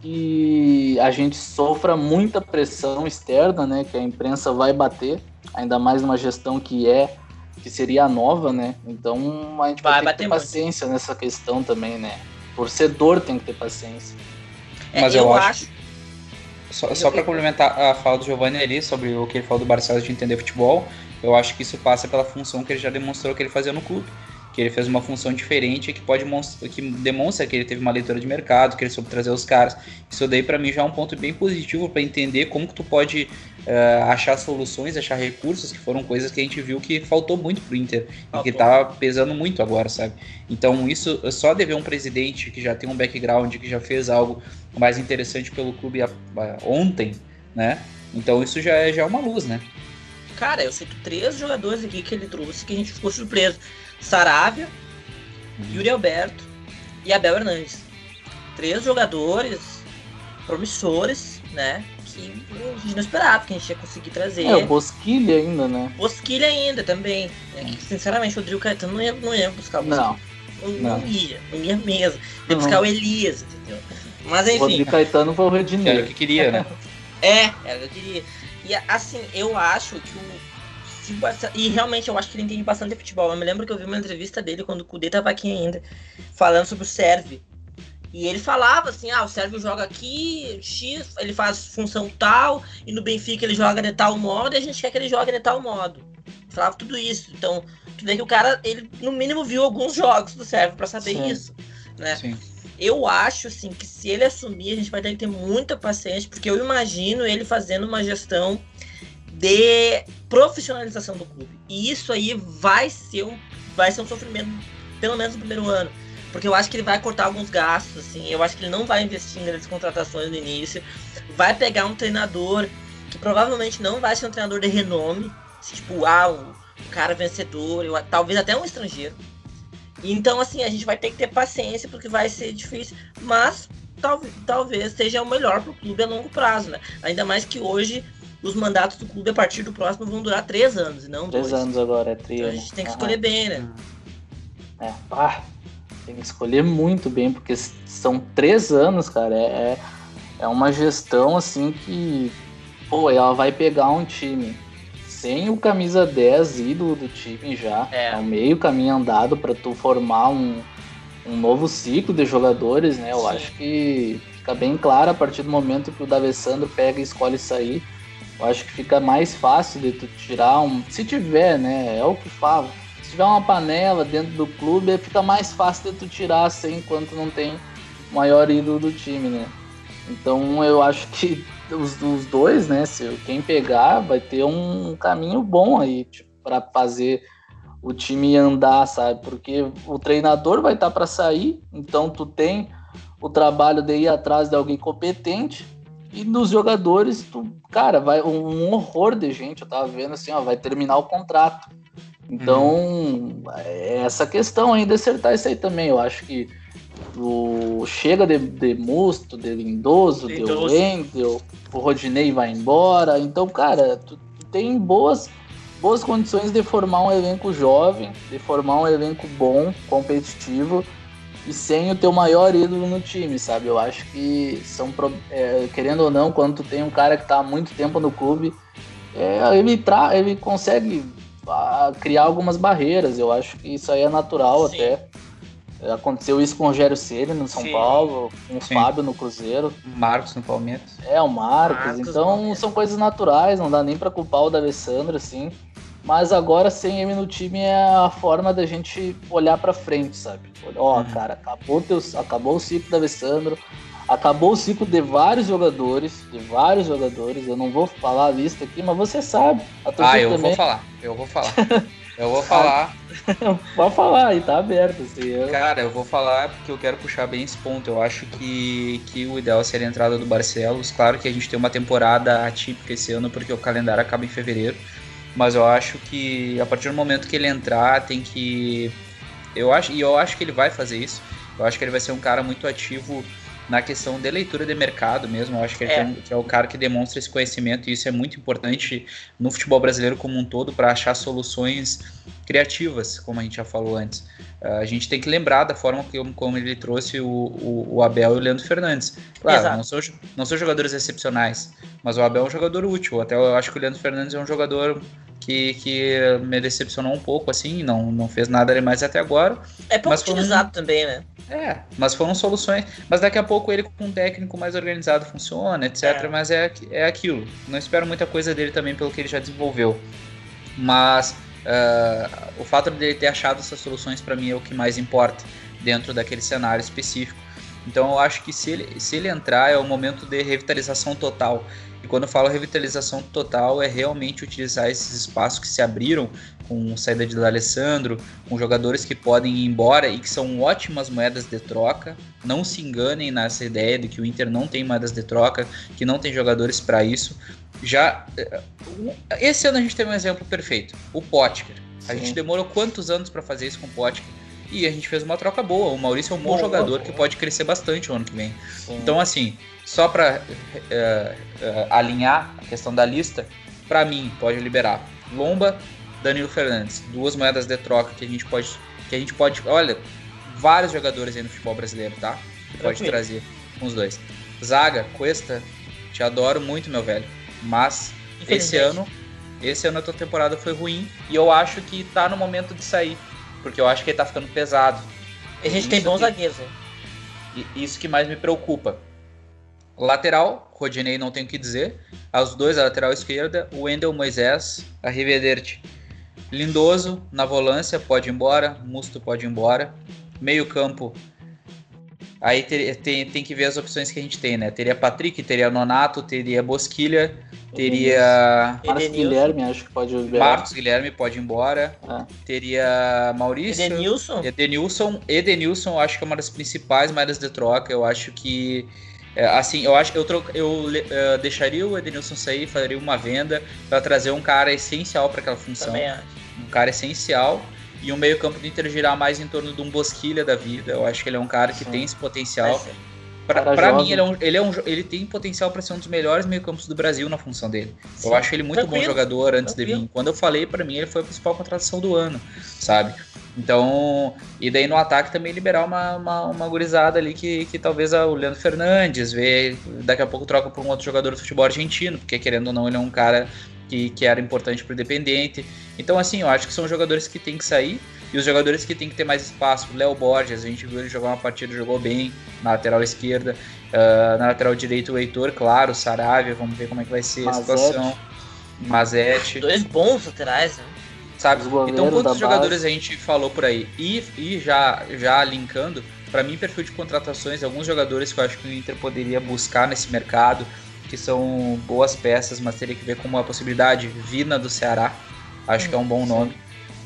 que a gente sofra muita pressão externa, né, que a imprensa vai bater, ainda mais numa gestão que é que seria nova, né? Então a gente vai, vai ter, ter paciência muito. nessa questão também, né? O torcedor tem que ter paciência. É, Mas eu, eu acho, acho... Só, só para complementar a fala do Giovanni ali sobre o que ele falou do Barcelos de entender futebol, eu acho que isso passa pela função que ele já demonstrou que ele fazia no clube que ele fez uma função diferente que pode que demonstra que ele teve uma leitura de mercado, que ele soube trazer os caras. Isso daí para mim já é um ponto bem positivo para entender como que tu pode uh, achar soluções, achar recursos, que foram coisas que a gente viu que faltou muito pro Inter ah, e que tá pesando muito agora, sabe? Então isso só dever um presidente que já tem um background, que já fez algo mais interessante pelo clube ontem, né? Então isso já é, já é uma luz, né? Cara, eu cito três jogadores aqui que ele trouxe que a gente ficou surpreso. Saravia, uhum. Yuri Alberto e Abel Hernandes. Três jogadores promissores, né? Que a gente não esperava que a gente ia conseguir trazer. É, o Bosquilha ainda, né? Bosquilha ainda também. Né? Que, sinceramente, o Rodrigo Caetano não ia, não ia buscar o Não. Não, não. não ia, não ia mesmo. Ia buscar o Elias, entendeu? Mas enfim. O Rodrigo Caetano foi o Redinei. Era o que queria, né? é, era o que queria. E assim, eu acho que o e realmente eu acho que ele entende bastante de futebol. Eu me lembro que eu vi uma entrevista dele quando o Kudê tava aqui ainda, falando sobre o Serve. E ele falava assim: ah, o Sérvio joga aqui, X, ele faz função tal, e no Benfica ele joga de tal modo, e a gente quer que ele jogue de tal modo. Falava tudo isso. Então, tu vê que o cara, ele no mínimo viu alguns jogos do Sérvio para saber Sim. isso. Né? Sim. Eu acho assim que se ele assumir, a gente vai ter que ter muita paciência, porque eu imagino ele fazendo uma gestão de profissionalização do clube. E isso aí vai ser um, vai ser um sofrimento, pelo menos no primeiro ano. Porque eu acho que ele vai cortar alguns gastos, assim. Eu acho que ele não vai investir em grandes contratações no início. Vai pegar um treinador que provavelmente não vai ser um treinador de renome. Tipo, ah, o, cara vencedor, eu, talvez até um estrangeiro. Então, assim, a gente vai ter que ter paciência, porque vai ser difícil. Mas tal, talvez seja o melhor para o clube a longo prazo, né? Ainda mais que hoje os mandatos do clube a partir do próximo vão durar três anos, e não três dois. anos agora, é trio. Então a gente tem que escolher bem, né? É, ah, tem que escolher muito bem, porque são três anos, cara. É, é, é uma gestão assim que, pô, ela vai pegar um time sem o camisa 10 ídolo do time já. É, é um meio caminho andado para tu formar um, um novo ciclo de jogadores, né? Eu Sim. acho que fica bem claro a partir do momento que o D'Alessandro pega e escolhe sair eu acho que fica mais fácil de tu tirar um. Se tiver, né? É o que falo. Se tiver uma panela dentro do clube, fica mais fácil de tu tirar assim enquanto não tem maior ídolo do time, né? Então eu acho que os, os dois, né? Se quem pegar vai ter um caminho bom aí tipo, para fazer o time andar, sabe? Porque o treinador vai estar tá para sair, então tu tem o trabalho de ir atrás de alguém competente e nos jogadores, tu, cara, vai um horror de gente. Eu tava vendo assim, ó, vai terminar o contrato. Então, uhum. é essa questão ainda acertar isso aí também. Eu acho que o chega de, de Musto, de Lindoso, de Wendel, o Rodinei vai embora. Então, cara, tu, tu, tem boas, boas condições de formar um elenco jovem, de formar um elenco bom, competitivo e sem o teu maior ídolo no time, sabe? Eu acho que são é, querendo ou não, quando tu tem um cara que está há muito tempo no clube, é, ele, tra ele consegue a, ah, criar algumas barreiras. Eu acho que isso aí é natural Sim. até. Aconteceu isso com o Rogério Ceni no São Sim. Paulo, com o Sim. Fábio no Cruzeiro. Marcos no Palmeiras. É, o Marcos. Marcos então são coisas naturais, não dá nem para culpar o D'Alessandro, assim. Mas agora sem ele no time é a forma da gente olhar para frente, sabe? Ó, uhum. cara, acabou, teus, acabou o ciclo da Alessandro, acabou o ciclo de vários jogadores, de vários jogadores. Eu não vou falar a lista aqui, mas você sabe. ah, eu também. vou falar, eu vou falar. Eu vou falar. Pode falar, aí tá aberto. Assim, eu... Cara, eu vou falar porque eu quero puxar bem esse ponto. Eu acho que, que o ideal seria a entrada do Barcelos. Claro que a gente tem uma temporada atípica esse ano, porque o calendário acaba em fevereiro. Mas eu acho que a partir do momento que ele entrar, tem que. Eu acho, e eu acho que ele vai fazer isso. Eu acho que ele vai ser um cara muito ativo na questão de leitura de mercado mesmo. Eu acho que, é. que é o cara que demonstra esse conhecimento e isso é muito importante no futebol brasileiro como um todo para achar soluções criativas, como a gente já falou antes. Uh, a gente tem que lembrar da forma que, como ele trouxe o, o, o Abel e o Leandro Fernandes. Claro, não são, não são jogadores excepcionais, mas o Abel é um jogador útil. Até eu acho que o Leandro Fernandes é um jogador que, que me decepcionou um pouco, assim, não, não fez nada demais até agora. É pouco mas utilizado um... também, né? É, mas foram soluções. Mas daqui a pouco ele com um técnico mais organizado funciona, etc. É. Mas é, é aquilo. Não espero muita coisa dele também pelo que ele já desenvolveu. Mas uh, o fato de ele ter achado essas soluções para mim é o que mais importa dentro daquele cenário específico. Então eu acho que se ele, se ele entrar é o momento de revitalização total. E quando eu falo revitalização total, é realmente utilizar esses espaços que se abriram com saída de Alessandro, com jogadores que podem ir embora e que são ótimas moedas de troca. Não se enganem nessa ideia de que o Inter não tem moedas de troca, que não tem jogadores para isso. Já eh, esse ano a gente teve um exemplo perfeito, o Potker. A gente demorou quantos anos para fazer isso com o Potker? E a gente fez uma troca boa. O Maurício é um bom, bom jogador que pode crescer bastante o ano que vem. Sim. Então, assim, só para uh, uh, alinhar a questão da lista, para mim, pode liberar Lomba, Danilo Fernandes, duas moedas de troca que a gente pode. Que a gente pode. Olha, vários jogadores aí no futebol brasileiro, tá? Que pode trazer com os dois. Zaga, Cuesta, te adoro muito, meu velho. Mas esse ano. Esse ano a tua temporada foi ruim e eu acho que tá no momento de sair. Porque eu acho que ele tá ficando pesado. A gente tem bons zagueiros, né? Isso que mais me preocupa. Lateral, Rodinei não tem o que dizer. Aos dois, a lateral esquerda, o Wendel Moisés, a Riverderte. Lindoso, na volância, pode ir embora. Musto pode ir embora. Meio campo, aí ter, tem, tem que ver as opções que a gente tem, né? Teria Patrick, teria Nonato, teria Bosquilha, teria. Marcos Guilherme, acho que pode ir Marcos Guilherme pode ir embora. Ah. Teria Maurício. Edenilson. Edenilson. Edenilson, acho que é uma das principais moedas de troca. Eu acho que. É, assim, eu acho que eu, troco, eu uh, deixaria o Edenilson sair, faria uma venda para trazer um cara essencial para aquela função. Um cara essencial e o meio-campo do Inter girar mais em torno de um Bosquilha da vida. Eu acho que ele é um cara que Sim. tem esse potencial. Para mim, ele, é um, ele, é um, ele tem potencial para ser um dos melhores meio-campos do Brasil na função dele. Sim. Eu acho ele muito Tranquilo. bom jogador antes Tranquilo. de vir. Quando eu falei, para mim, ele foi a principal contratação do ano, sabe? Então, e daí no ataque também liberar uma, uma, uma gurizada ali que, que talvez o Leandro Fernandes vê, daqui a pouco troca por um outro jogador do futebol argentino, porque querendo ou não, ele é um cara que, que era importante para o Independente. Então, assim, eu acho que são jogadores que tem que sair. E os jogadores que tem que ter mais espaço, Léo Borges, a gente viu ele jogar uma partida, jogou bem na lateral esquerda. Uh, na lateral direita, o Heitor, claro, Saravia, vamos ver como é que vai ser Mazete. a situação. Mazete. Dois bons laterais, né? Sabe? Então, quantos jogadores base. a gente falou por aí? E, e já, já linkando, para mim, perfil de contratações, alguns jogadores que eu acho que o Inter poderia buscar nesse mercado, que são boas peças, mas teria que ver com uma possibilidade. Vina do Ceará, acho hum, que é um bom nome.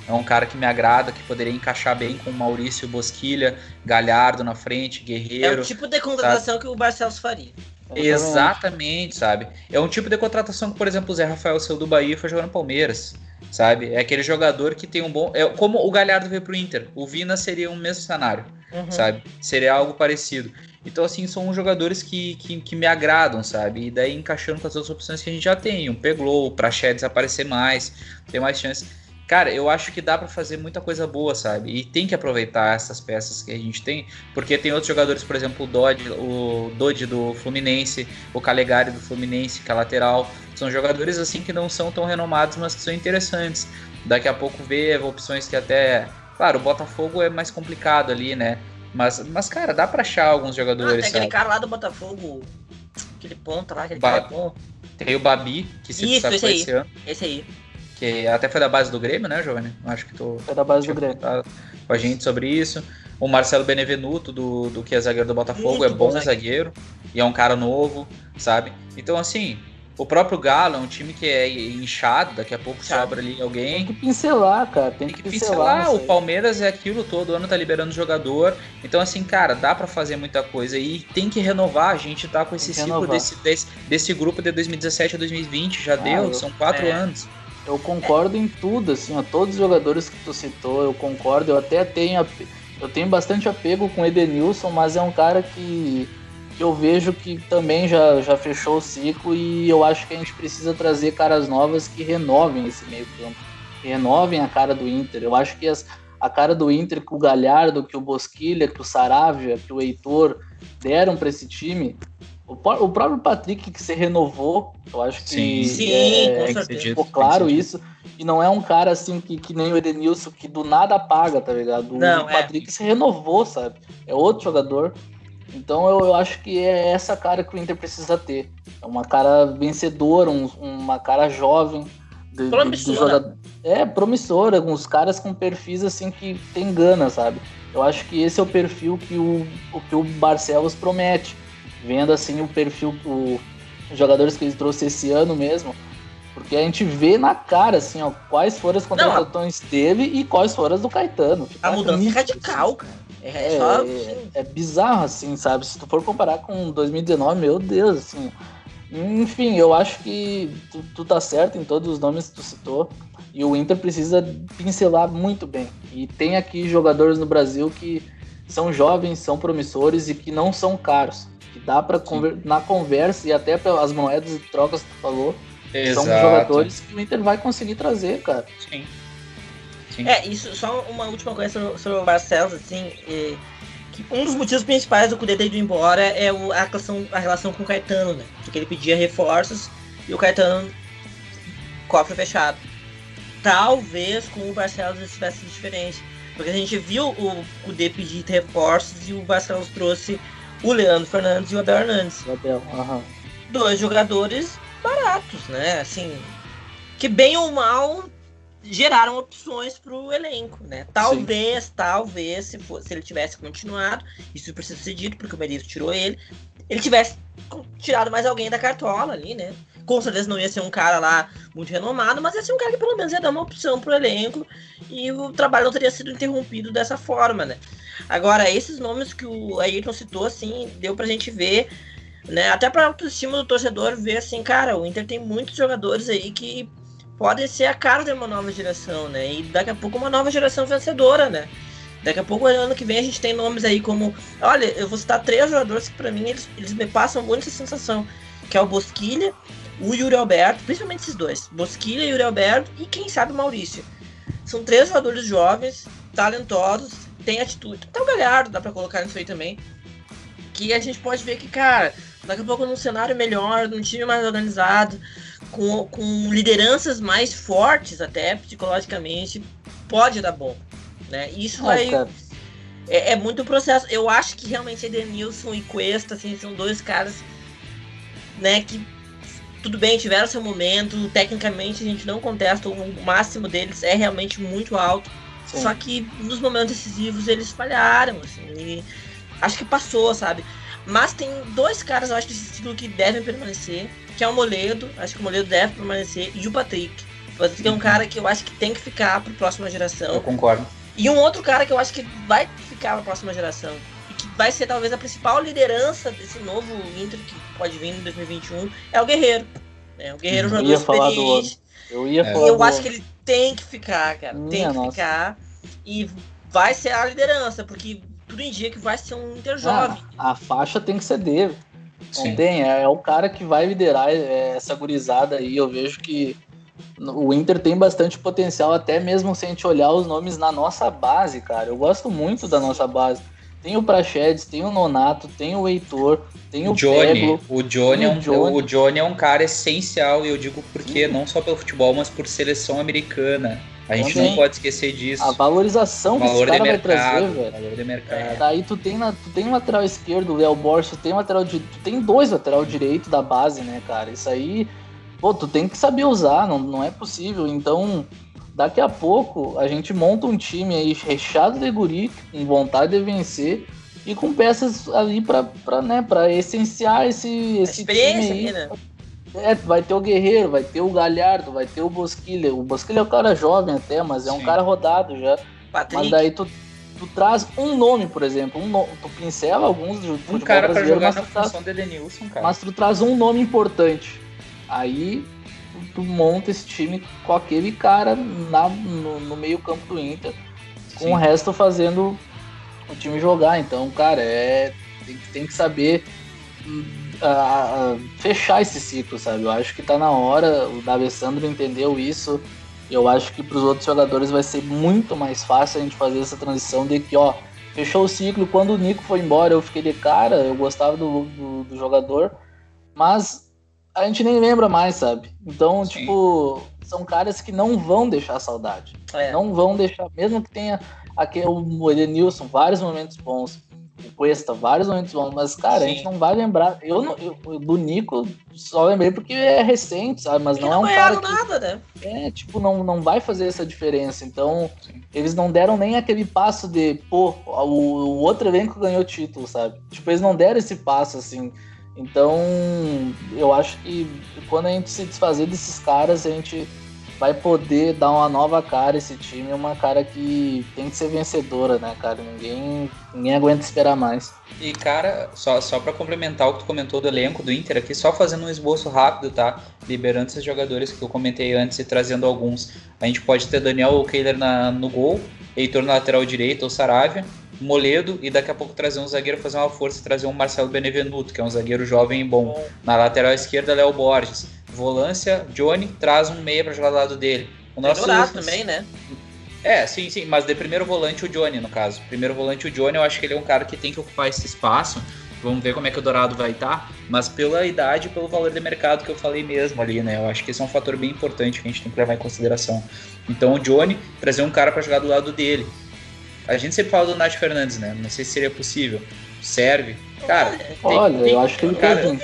É um cara que me agrada, que poderia encaixar bem com o Maurício Bosquilha, Galhardo na frente, Guerreiro. É o tipo de contratação sabe? que o Barcelos faria. Exatamente, sabe? É um tipo de contratação que, por exemplo, o Zé Rafael saiu do Bahia e foi jogar no Palmeiras, sabe? É aquele jogador que tem um bom. É como o Galhardo veio pro Inter. O Vina seria o mesmo cenário, uhum. sabe? Seria algo parecido. Então, assim, são jogadores que, que, que, me agradam, sabe? E daí encaixando com as outras opções que a gente já tem. Um Peglow, pra Shed aparecer mais, ter mais chances. Cara, eu acho que dá para fazer muita coisa boa, sabe? E tem que aproveitar essas peças que a gente tem, porque tem outros jogadores, por exemplo, o Dodge, o Dodge do Fluminense, o Calegari do Fluminense, que é lateral. São jogadores assim que não são tão renomados, mas que são interessantes. Daqui a pouco ver opções que até. Claro, o Botafogo é mais complicado ali, né? Mas, mas cara, dá pra achar alguns jogadores. Ah, tem aquele cara lá do Botafogo, aquele ponta lá, aquele ba cara bom. Tem o Babi, que se Isso, esse aí. Esse, ano, esse aí. Que até foi da base do Grêmio, né, Giovanni? Acho que tu. Foi da base do Grêmio. Com a gente sobre isso. O Marcelo Benevenuto, do, do que é zagueiro do Botafogo, Muito é bom, bom zagueiro. E é um cara novo, sabe? Então, assim, o próprio Galo é um time que é inchado, daqui a pouco sobra ali alguém. Tem que pincelar, cara. Tem, tem que, que pincelar. pincelar o Palmeiras é aquilo todo, o ano tá liberando jogador. Então, assim, cara, dá para fazer muita coisa. E tem que renovar. A gente tá com esse ciclo desse, desse, desse, grupo de 2017 a 2020. Já ah, deu, eu, são quatro é. anos. Eu concordo em tudo, assim, ó, todos os jogadores que tu citou, eu concordo. Eu até tenho, eu tenho bastante apego com o Edenilson, mas é um cara que que eu vejo que também já, já fechou o ciclo e eu acho que a gente precisa trazer caras novas que renovem esse meio campo, que renovem a cara do Inter. Eu acho que as, a cara do Inter que o Galhardo, que o Bosquilha, que o Saravia, que o Heitor deram para esse time, o, o, próprio Patrick que se renovou, eu acho que sim, sim é, é, ficou claro isso. E não é um cara assim que, que nem o Edenilson, que do nada apaga, tá ligado? Não, o Patrick é. se renovou, sabe? É outro jogador. Então eu, eu, acho que é essa cara que o Inter precisa ter. É uma cara vencedora, um, uma cara jovem. De, promissora. De, de é, promissora, uns caras com perfis assim que tem gana, sabe? Eu acho que esse é o perfil que o, o que o Barcelos promete vendo assim o perfil, o, os jogadores que ele trouxe esse ano mesmo, porque a gente vê na cara assim, ó, quais foram as contratações dele e quais foram as do Caetano. Fica a mudança é radical, assim. cara. É, é, só... é, é, bizarro, assim, sabe? Se tu for comparar com 2019, meu Deus, assim. Enfim, eu acho que tu, tu tá certo em todos os nomes que tu citou. E o Inter precisa pincelar muito bem. E tem aqui jogadores no Brasil que são jovens, são promissores e que não são caros dá para conver na conversa e até pelas moedas e trocas que tu falou, Exato. são jogadores que o Inter vai conseguir trazer, cara. Sim. Sim. É, isso, só uma última coisa sobre, sobre o Barcelos, assim, é, que um dos motivos principais do Cudê ter ido embora é o, a, relação, a relação com o Caetano, né? Porque ele pedia reforços e o Caetano cofre fechado. Talvez com o Barcelos isso tivesse diferente. Porque a gente viu o Cudê pedir reforços e o Barcelos trouxe o Leandro Fernandes e o Abel Hernandes. O Abel, uhum. Dois jogadores baratos, né? Assim, que bem ou mal geraram opções para o elenco, né? Talvez, Sim. talvez, se, for, se ele tivesse continuado, isso precisa ser dito, porque o Benito tirou ele, ele tivesse tirado mais alguém da cartola ali, né? Com certeza não ia ser um cara lá muito renomado, mas ia ser um cara que pelo menos ia dar uma opção pro elenco e o trabalho não teria sido interrompido dessa forma, né? Agora, esses nomes que o Ayrton citou, assim, deu pra gente ver, né? Até pra autoestima do torcedor ver assim, cara, o Inter tem muitos jogadores aí que podem ser a cara de uma nova geração, né? E daqui a pouco uma nova geração vencedora, né? Daqui a pouco, ano que vem, a gente tem nomes aí como. Olha, eu vou citar três jogadores que, para mim, eles, eles me passam muito essa sensação: que é o Bosquilha, o Yuri Alberto, principalmente esses dois: Bosquilha, Yuri Alberto e quem sabe o Maurício. São três jogadores jovens, talentosos, têm atitude. Até o Galhardo dá para colocar nisso aí também. Que a gente pode ver que, cara, daqui a pouco num cenário melhor, num time mais organizado, com, com lideranças mais fortes, até psicologicamente, pode dar bom. Né? Isso ah, vai. É, é, muito processo. Eu acho que realmente Edenilson e Cuesta assim, são dois caras né, que tudo bem, tiveram seu momento. Tecnicamente a gente não contesta, o máximo deles é realmente muito alto. Sim. Só que nos momentos decisivos eles falharam. Assim, acho que passou, sabe? Mas tem dois caras, eu acho, desse estilo que devem permanecer, que é o Moledo, acho que o Moledo deve permanecer, e o Patrick. O Patrick é um uhum. cara que eu acho que tem que ficar para a próxima geração. Eu concordo. E um outro cara que eu acho que vai ficar para a próxima geração e que vai ser talvez a principal liderança desse novo Inter que pode vir em 2021 é o Guerreiro. É, o Guerreiro jogador experiente. Eu ia falar Eu acho que ele tem que ficar, cara. Minha tem que nossa. ficar. E vai ser a liderança, porque tudo indica que vai ser um Inter jovem. Ah, a faixa tem que ser dele. Não tem, é, é, o cara que vai liderar é, essa gurizada aí. Eu vejo que o Inter tem bastante potencial, até mesmo se a gente olhar os nomes na nossa base, cara. Eu gosto muito da nossa base. Tem o Prachedes, tem o Nonato, tem o Heitor, tem o Johnny. Peglo, o Johnny, é um, Johnny. o Johnny é um cara essencial, e eu digo porque Sim. não só pelo futebol, mas por seleção americana. A gente Também. não pode esquecer disso. A valorização que esse cara vai trazer, velho. Valor de mercado. É, daí tu tem, na, tu tem um lateral esquerdo, o Léo Borges, tu tem um lateral de, tu tem dois lateral direito da base, né, cara? Isso aí pô, tu tem que saber usar, não, não é possível. Então, daqui a pouco, a gente monta um time aí recheado de guri, com vontade de vencer e com peças ali pra, pra, né, pra essenciar esse, esse time aí. né? É, vai ter o Guerreiro, vai ter o Galhardo, vai ter o Bosquilha. O Bosquilha é um cara jovem até, mas é um cara rodado já. Patrick. Mas daí tu, tu traz um nome, por exemplo, um no... tu pincela alguns do um cara pra jogar na função de Edenilson, cara. Mas tu traz um nome importante. Aí tu monta esse time com aquele cara na, no, no meio campo do Inter, com Sim. o resto fazendo o time jogar. Então, cara, é tem, tem que saber uh, fechar esse ciclo, sabe? Eu acho que tá na hora, o D'Alessandro entendeu isso. Eu acho que para os outros jogadores vai ser muito mais fácil a gente fazer essa transição de que, ó, fechou o ciclo. Quando o Nico foi embora, eu fiquei de cara, eu gostava do, do, do jogador, mas a gente nem lembra mais, sabe? Então, Sim. tipo, são caras que não vão deixar saudade. É. Não vão deixar, mesmo que tenha aquele, o Edenilson, vários momentos bons o Cuesta, vários momentos bons, mas, cara, Sim. a gente não vai lembrar. Eu, não, eu, do Nico só lembrei porque é recente, sabe? Mas não, não é um cara. Que, nada, né? É, tipo, não, não vai fazer essa diferença. Então, Sim. eles não deram nem aquele passo de, pô, o, o outro elenco ganhou o título, sabe? Tipo, eles não deram esse passo assim. Então, eu acho que quando a gente se desfazer desses caras, a gente vai poder dar uma nova cara esse time, uma cara que tem que ser vencedora, né, cara? Ninguém, ninguém aguenta esperar mais. E, cara, só, só para complementar o que tu comentou do elenco do Inter aqui, só fazendo um esboço rápido, tá? Liberando esses jogadores que eu comentei antes e trazendo alguns. A gente pode ter Daniel Keiler na, no gol, Heitor na lateral direita, ou Saravia, Moledo e daqui a pouco trazer um zagueiro fazer uma força e trazer um Marcelo Benevenuto, que é um zagueiro jovem e bom. Na lateral esquerda, Léo Borges volância, Johnny traz um meia para jogar do lado dele. O nosso Dourado também, né? É, sim, sim, mas de primeiro volante o Johnny, no caso. Primeiro volante o Johnny, eu acho que ele é um cara que tem que ocupar esse espaço. Vamos ver como é que o Dourado vai estar, tá, mas pela idade e pelo valor de mercado que eu falei mesmo ali, né? Eu acho que esse é um fator bem importante que a gente tem que levar em consideração. Então o Johnny, trazer um cara para jogar do lado dele. A gente sempre fala do Nath Fernandes, né? Não sei se seria possível. Serve. Cara, olha, tem, eu acho que ele cara,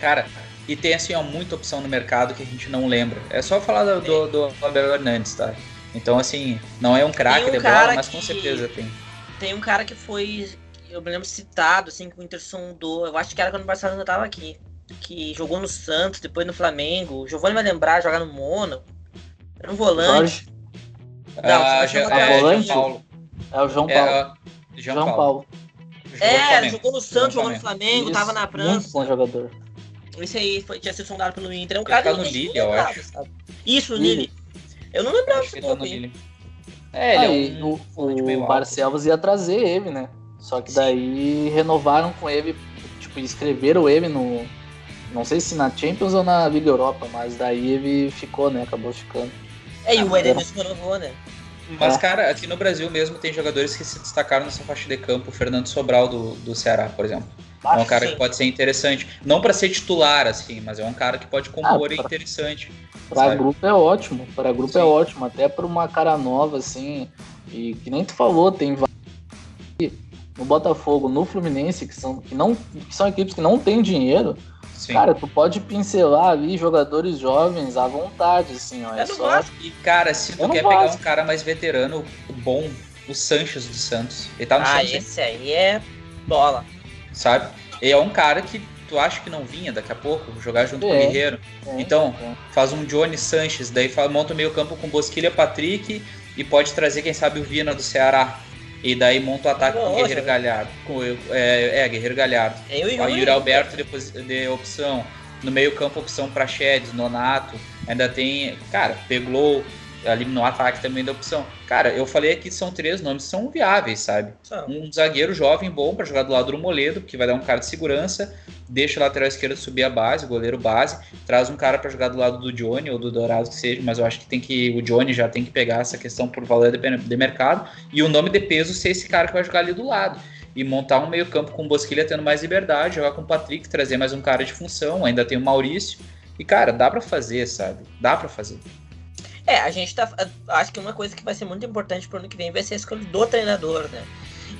cara, e tem assim, ó, muita opção no mercado que a gente não lembra. É só falar do, do, do Abel Hernandes, tá? Então, assim, não é um craque um de bola, mas com certeza tem. Tem um cara que foi, eu me lembro, citado, assim, que o Inter sondou. Eu acho que era quando o Barcelona tava aqui. Que jogou no Santos, depois no Flamengo. O Giovanni vai lembrar, jogar no Mono. Era um volante. Não, ah, é, é, volante? Paulo. É o João Paulo. É, João, João Paulo. Paulo. É, jogou no Santos, jogou no Flamengo, Isso, tava na França. Muito bom jogador. Esse aí foi, tinha sido sondado pelo Inter. É um cara tá no Lille, eu acho. Sabe? Isso, Lille. Eu não lembrava desse tá nome. É, ele é um, o, o Barcelos ia trazer ele, né? Só que daí Sim. renovaram com ele, tipo, escreveram ele no. Não sei se na Champions ou na Liga Europa, mas daí ele ficou, né? Acabou ficando. É, e o Edenilson renovou, né? Mas, é. cara, aqui no Brasil mesmo tem jogadores que se destacaram nessa faixa de campo. O Fernando Sobral do, do Ceará, por exemplo. é um cara sim. que pode ser interessante. Não para ser titular, assim, mas é um cara que pode compor ah, pra, interessante. Para grupo é ótimo. Para grupo é sim. é ótimo. Até para uma cara nova, assim. E que nem tu falou, tem no Botafogo, no Fluminense, que são, que não, que são equipes que não têm dinheiro. Sim. Cara, tu pode pincelar ali jogadores jovens à vontade, assim, ó. É, é só... E, cara, se tu quer pegar um cara mais veterano, bom, o Sanches do Santos. Ele tá no ah, Santos. esse aí é bola. Sabe? Ele é um cara que tu acha que não vinha daqui a pouco, jogar junto é, com o Guerreiro. É, então, é. faz um Johnny Sanches, daí monta o meio campo com Bosquilha, Patrick e pode trazer, quem sabe, o Vina do Ceará. E daí monta o ataque Nossa, com o Guerreiro né? Galhardo. Com, é, é, Guerreiro Galhardo. É, o Yuri Alberto depois de opção. No meio campo, opção para Chedes, Nonato. Ainda tem, cara, Peglow ali no ataque também da opção. Cara, eu falei aqui são três nomes que são viáveis, sabe? Um zagueiro jovem bom para jogar do lado do Moledo, que vai dar um cara de segurança, deixa o lateral esquerdo subir a base, goleiro base, traz um cara para jogar do lado do Johnny ou do Dourado que seja, mas eu acho que tem que o Johnny já tem que pegar essa questão por valor de, de mercado e o nome de peso ser esse cara que vai jogar ali do lado e montar um meio-campo com o Bosquilha tendo mais liberdade, jogar com o Patrick, trazer mais um cara de função, ainda tem o Maurício. E cara, dá para fazer, sabe? Dá para fazer. É, a gente tá. Acho que uma coisa que vai ser muito importante pro ano que vem vai ser a escolha do treinador, né?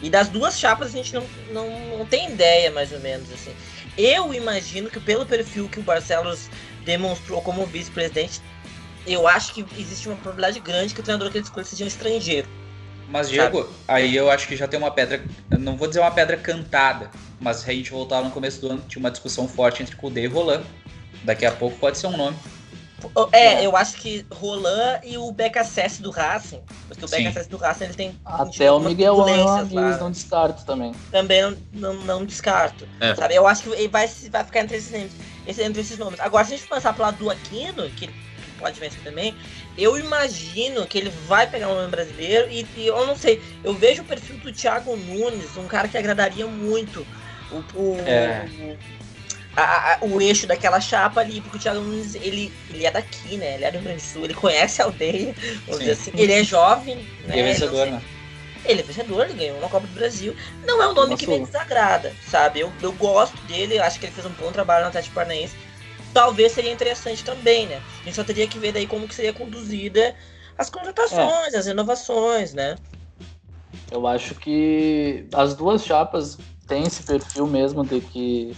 E das duas chapas a gente não, não, não tem ideia, mais ou menos, assim. Eu imagino que pelo perfil que o Barcelos demonstrou como vice-presidente, eu acho que existe uma probabilidade grande que o treinador que ele escolha seja um estrangeiro. Mas, Diego, sabe? aí eu acho que já tem uma pedra, não vou dizer uma pedra cantada, mas a gente voltar no começo do ano, tinha uma discussão forte entre Kudê e Roland. Daqui a pouco pode ser um nome. É, eu acho que Roland e o BKSS do Racing. Porque o BKSS do Racing ele tem. Até o Miguel Angels não descarto também. Também não, não, não descarto. É. Sabe? Eu acho que ele vai, vai ficar entre esses, entre esses nomes. Agora, se a gente pensar pro lado do Aquino, que pode vencer também, eu imagino que ele vai pegar um nome brasileiro e, e, eu não sei, eu vejo o perfil do Thiago Nunes, um cara que agradaria muito o, o, é. A, a, o eixo daquela chapa ali, porque o Thiago Nunes, ele, ele é daqui, né? Ele é do Rio Grande do Sul, ele conhece a aldeia, assim. Ele é jovem, né? Ele é vencedor, né? Ele é vencedor, ele ganhou uma Copa do Brasil. Não é um nome Nossa, que me desagrada, sabe? Eu, eu gosto dele, acho que ele fez um bom trabalho no Atlético Paranaense. Talvez seria interessante também, né? A gente só teria que ver daí como que seria conduzida as contratações, é. as renovações, né? Eu acho que as duas chapas têm esse perfil mesmo de que.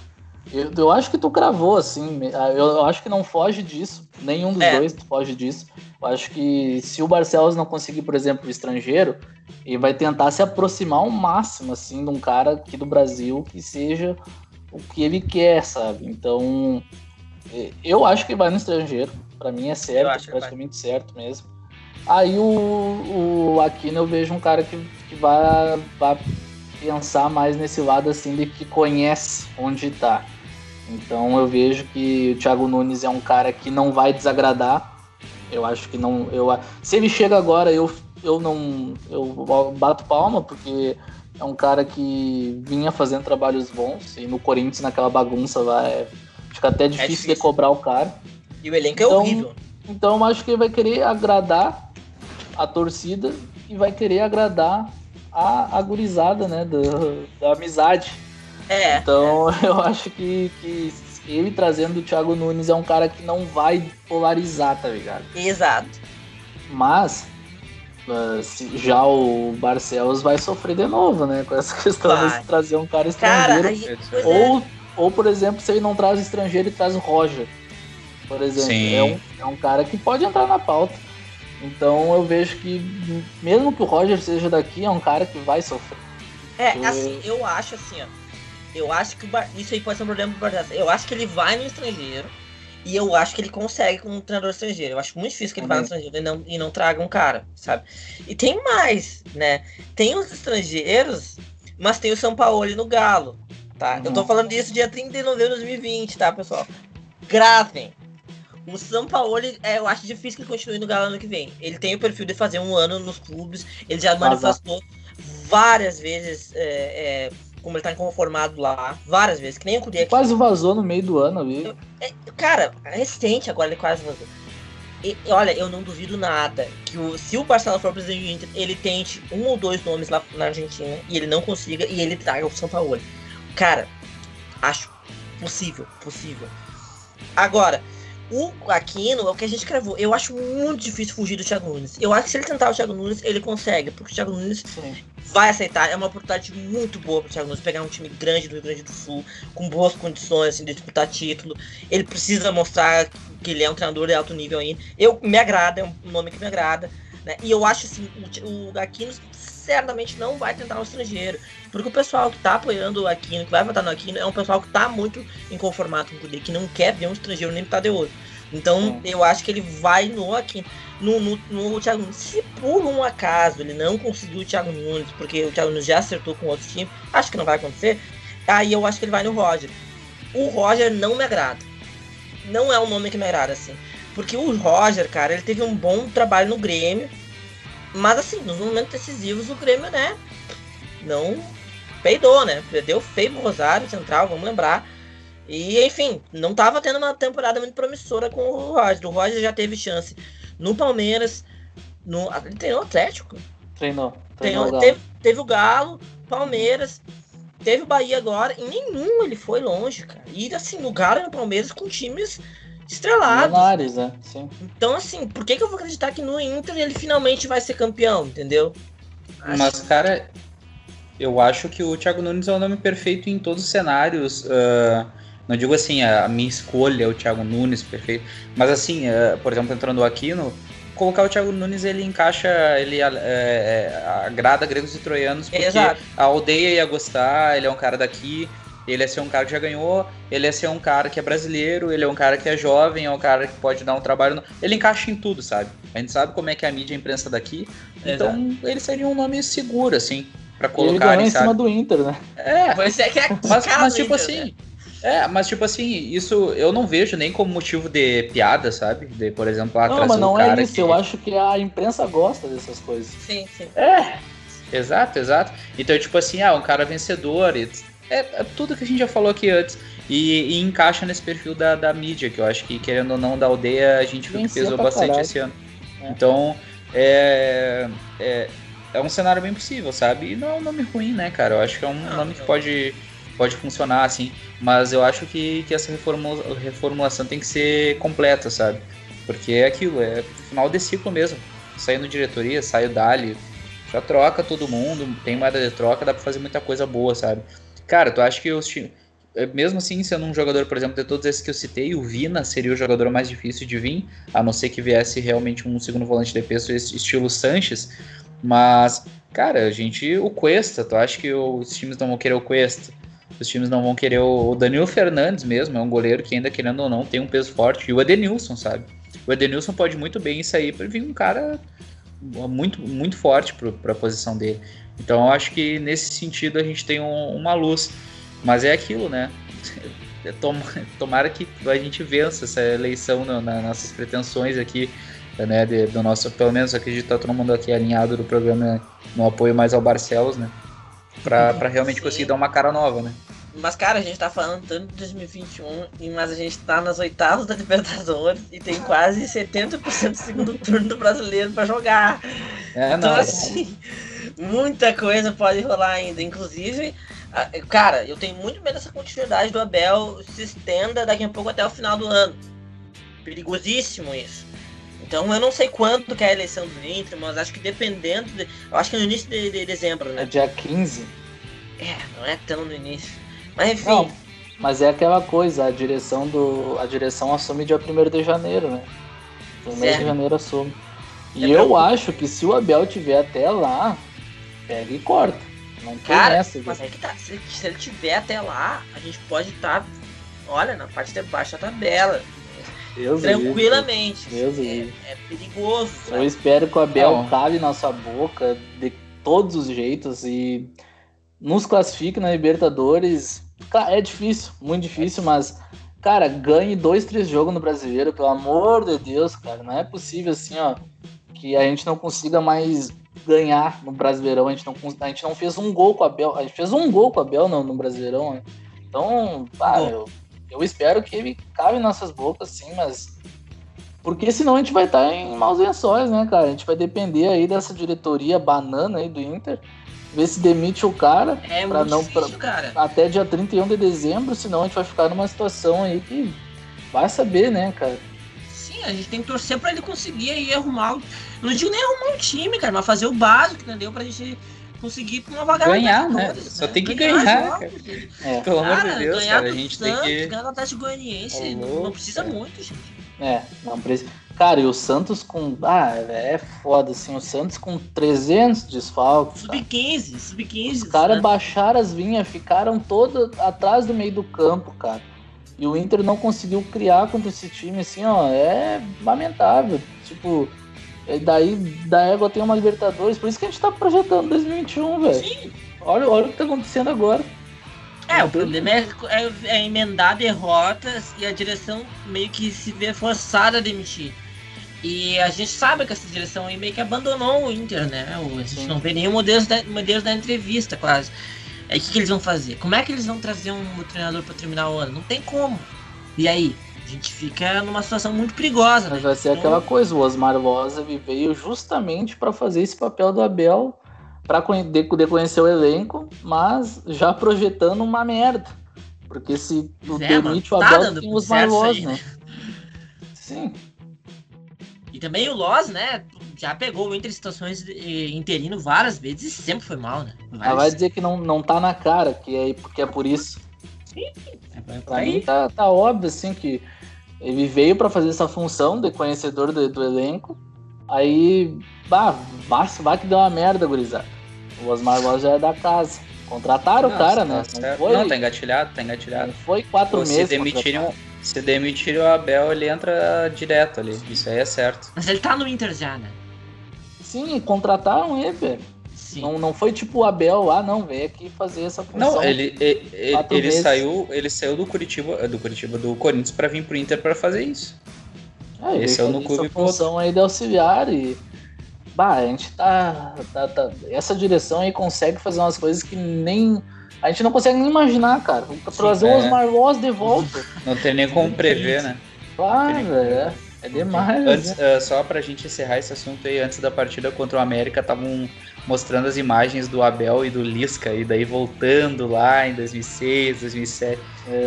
Eu, eu acho que tu cravou, assim. Eu, eu acho que não foge disso. Nenhum dos é. dois foge disso. Eu acho que se o Barcelos não conseguir, por exemplo, o estrangeiro, ele vai tentar se aproximar ao máximo, assim, de um cara aqui do Brasil que seja o que ele quer, sabe? Então, eu acho que vai no estrangeiro. Para mim é certo, praticamente certo mesmo. Aí o, o Aquino eu vejo um cara que, que vai, vai pensar mais nesse lado assim de que conhece onde está. Então eu vejo que o Thiago Nunes é um cara que não vai desagradar. Eu acho que não. Eu, se ele chega agora, eu, eu não. Eu bato palma, porque é um cara que vinha fazendo trabalhos bons. E no Corinthians, naquela bagunça lá, é, fica até difícil, é difícil. de cobrar o cara. E o elenco é então, é horrível. Então eu acho que ele vai querer agradar a torcida e vai querer agradar a, a gurizada, né? Da amizade. É. Então é. eu acho que, que ele trazendo o Thiago Nunes é um cara que não vai polarizar, tá ligado? Exato. Mas uh, já o Barcelos vai sofrer de novo, né? Com essa questão vai. de trazer um cara estrangeiro. Cara, aí, ou, é. ou, por exemplo, se ele não traz estrangeiro, ele traz o Roger. Por exemplo. É um, é um cara que pode entrar na pauta. Então eu vejo que, mesmo que o Roger seja daqui, é um cara que vai sofrer. É, assim, eu acho assim, ó. Eu acho que Bar... isso aí pode ser um problema pro Barcelos. Eu acho que ele vai no estrangeiro e eu acho que ele consegue com um treinador estrangeiro. Eu acho muito difícil que ele uhum. vá no estrangeiro e não, e não traga um cara, sabe? E tem mais, né? Tem os estrangeiros, mas tem o São Paulo no Galo, tá? Uhum. Eu tô falando disso dia 30 de novembro de 2020, tá, pessoal? Gravem. O São Paulo, é, eu acho difícil que ele continue no Galo ano que vem. Ele tem o perfil de fazer um ano nos clubes. Ele já manifestou várias vezes é, é, como ele tá inconformado lá. Várias vezes, que nem o Cudê. Quase vazou no meio do ano ali. É, cara, é recente agora ele quase vazou. E, olha, eu não duvido nada que o, se o Barcelona for presidente do Inter, ele tente um ou dois nomes lá na Argentina e ele não consiga e ele traga o São Paulo. Cara, acho possível, possível. Agora, o Aquino é o que a gente cravou. Eu acho muito difícil fugir do Thiago Nunes. Eu acho que se ele tentar o Thiago Nunes, ele consegue, porque o Thiago Nunes Sim. vai aceitar. É uma oportunidade muito boa pro Thiago Nunes pegar um time grande do Rio Grande do Sul, com boas condições assim, de disputar título. Ele precisa mostrar que ele é um treinador de alto nível ainda. Eu me agrada, é um nome que me agrada. Né? E eu acho assim, o, o Aquino certamente não vai tentar um estrangeiro. Porque o pessoal que tá apoiando o Aquino, que vai votar no Aquino, é um pessoal que tá muito inconformado com o poder, que não quer ver um estrangeiro nem tá de ouro. Então eu acho que ele vai no Aquino. No, no, no Thiago Nunes. Se por um acaso ele não conseguiu o Thiago Nunes, porque o Thiago Nunes já acertou com outros times, acho que não vai acontecer. Aí eu acho que ele vai no Roger. O Roger não me agrada. Não é um nome que me agrada, assim. Porque o Roger, cara, ele teve um bom trabalho no Grêmio mas assim, nos momentos decisivos o Grêmio, né? Não peidou, né? Perdeu feio pro Rosário Central, vamos lembrar. E enfim, não tava tendo uma temporada muito promissora com o Roger. O Roger já teve chance no Palmeiras, no. Ele treinou Atlético. Treinou. treinou, treinou teve, teve o Galo, Palmeiras, teve o Bahia agora, e nenhum ele foi longe, cara. E assim, no Galo e no Palmeiras com times estrelados. Milionários, né? Sim. Então, assim, por que, que eu vou acreditar que no Inter ele finalmente vai ser campeão, entendeu? Acho... Mas, cara, eu acho que o Thiago Nunes é o nome perfeito em todos os cenários. Uh, não digo assim, a minha escolha é o Thiago Nunes perfeito, mas assim, uh, por exemplo, entrando aqui no. Colocar o Thiago Nunes, ele encaixa, ele é, agrada gregos e troianos, porque Exato. a aldeia ia gostar, ele é um cara daqui, ele é ser um cara que já ganhou, ele é ser um cara que é brasileiro, ele é um cara que é jovem, é um cara que pode dar um trabalho. No... Ele encaixa em tudo, sabe? A gente sabe como é que é a mídia e a imprensa daqui. Então, Exato. ele seria um nome seguro, assim, para colocar. Ele em cima do Inter, né? É. Você é que é mas, mas tipo Inter, assim. Né? É, mas tipo assim, isso eu não vejo nem como motivo de piada, sabe? De, por exemplo, ah, Não, mas não é isso. Que... Eu acho que a imprensa gosta dessas coisas. Sim, sim. É. Exato, exato. Então, tipo assim, ah, um cara vencedor, é, é, tudo que a gente já falou aqui antes. E, e, encaixa nesse perfil da, da mídia, que eu acho que, querendo ou não, da aldeia, a gente viu que pesou bastante caralho. esse ano. É. Então, é, é, é, um cenário bem possível, sabe? E não é um nome ruim, né, cara? Eu acho que é um não, nome que pode, pode funcionar, assim. Mas eu acho que, que essa reformula, reformulação tem que ser completa, sabe? Porque é aquilo, é final de ciclo mesmo. Saindo diretoria, sai o Dali, já troca todo mundo, tem moeda de troca, dá pra fazer muita coisa boa, sabe? Cara, tu acha que os times. É, mesmo assim, sendo um jogador, por exemplo, de todos esses que eu citei, o Vina seria o jogador mais difícil de vir, a não ser que viesse realmente um segundo volante de peso estilo Sanches. Mas, cara, a gente. O Cuesta, tu acha que os times não vão querer o Cuesta? Os times não vão querer o Danilo Fernandes mesmo, é um goleiro que ainda querendo ou não tem um peso forte. E o Edenilson, sabe? O Edenilson pode muito bem sair para vir um cara muito, muito forte para a posição dele. Então eu acho que nesse sentido a gente tem um, uma luz. Mas é aquilo, né? Tomara que a gente vença essa eleição nas nossas pretensões aqui, né? De, do nosso, pelo menos acredito que tá todo mundo aqui alinhado do programa no apoio mais ao Barcelos, né? Para realmente Sim. conseguir dar uma cara nova, né? Mas, cara, a gente tá falando tanto de 2021, mas a gente tá nas oitavas da Libertadores e tem quase 70% do segundo turno do brasileiro para jogar. É, então, não, assim, é. Muita coisa pode rolar ainda. Inclusive, cara, eu tenho muito medo dessa continuidade do Abel se estenda daqui a pouco até o final do ano. Perigosíssimo isso. Então eu não sei quanto que é a eleição do Inter, mas acho que dependendo. De, eu acho que é no início de, de dezembro, né? É dia 15. É, não é tão no início. Mas enfim. Não, mas é aquela coisa, a direção do. A direção assume dia 1 de janeiro, né? 1 de janeiro assume. E é eu acho que se o Abel tiver até lá, pega e corta. Não tem Cara, essa. Mas é que tá. Se, se, ele tiver até lá, a gente pode estar. Tá, olha, na parte de baixo da tabela. Deus tranquilamente. Deus é, é, perigoso. Eu espero que o Abel Não. cale na sua boca de todos os jeitos e nos classifique na Libertadores é difícil, muito difícil, mas, cara, ganhe dois, três jogos no brasileiro, pelo amor de Deus, cara. Não é possível assim, ó, que a gente não consiga mais ganhar no Brasileirão. A gente não, a gente não fez um gol com a Bel. A gente fez um gol com a Bel no, no Brasileirão, né? Então, pá, eu, eu espero que ele cabe em nossas bocas, sim, mas. Porque senão a gente vai estar em maus lençóis, né, cara? A gente vai depender aí dessa diretoria banana aí do Inter ver se demite o cara. É pra não, difícil, pra, cara. Até dia 31 de dezembro, senão a gente vai ficar numa situação aí que vai saber, né, cara? A gente tem que torcer pra ele conseguir aí arrumar. Não digo nem arrumar um time, cara, mas fazer o básico, entendeu? Pra gente conseguir uma vaga ganhar, né? Só né? tem que ganhar, ganhar cara. É. Pelo amor de Deus, cara, a gente Santos, tem que ganhar o Atlético Goianiense, não, não precisa muito, gente. É, não precisa. Cara, e o Santos com. Ah, é foda, assim. O Santos com 300 desfalques. Sub-15, sub-15. Os caras né? baixaram as vinhas, ficaram todo atrás do meio do campo, cara. E o Inter não conseguiu criar contra esse time, assim, ó. É lamentável. Tipo, é daí da égua tem uma Libertadores. Por isso que a gente tá projetando 2021, velho. Sim. Olha, olha o que tá acontecendo agora. É, o problema é, é, é, emendar derrotas e a direção meio que se vê forçada a demitir. E a gente sabe que essa direção aí meio que abandonou o Inter, né? A gente não vê nenhum modelo da, modelo da entrevista, quase. Aí o que, que, eles vão fazer? Como é que eles vão trazer um treinador para terminar o ano? Não tem como. E aí? A gente fica numa situação muito perigosa. Mas né? vai ser então... aquela coisa, o Osmar Rosa veio justamente para fazer esse papel do Abel, para de conhecer o elenco, mas já projetando uma merda. Porque se o é, demite o tá Abel, tem o Osmar Rosa, né? Sim. E também o Loz, né, já pegou o Inter em situações interino várias vezes e sempre foi mal, né? Ela vai dizer que não, não tá na cara, que é, porque é por isso. Sim, é pra, mim tá, tá óbvio, assim, que ele veio para fazer essa função de conhecedor do, do elenco. Aí, bah, vai que deu uma merda, gurizada. O Osmar Loz já é da casa. Contrataram não, o cara, né? Não, foi, não, tá engatilhado, tá engatilhado. Foi quatro Pô, meses. Se demitirem, se demitir o Abel, ele entra direto ali. Isso aí é certo. Mas ele tá no Inter já, né? Sim, contrataram ele, velho. Não, não foi tipo o Abel, ah, não, veio aqui fazer essa função. Não, ele, ele, ele saiu, ele saiu do Curitiba, do Curitiba, do Corinthians para vir pro Inter para fazer isso. É, Esse é o no clube função aí de auxiliar e bah, a gente tá, tá, tá, essa direção aí consegue fazer umas coisas que nem A gente não consegue nem imaginar, cara. Trazer Sim, é. Osmar Loss de volta. Não tem nem como prever, né? Claro, velho. É, é demais. Antes, né? uh, só pra gente encerrar esse assunto aí, antes da partida contra o América, estavam mostrando as imagens do Abel e do Lisca, e daí voltando lá em 2006, 2007.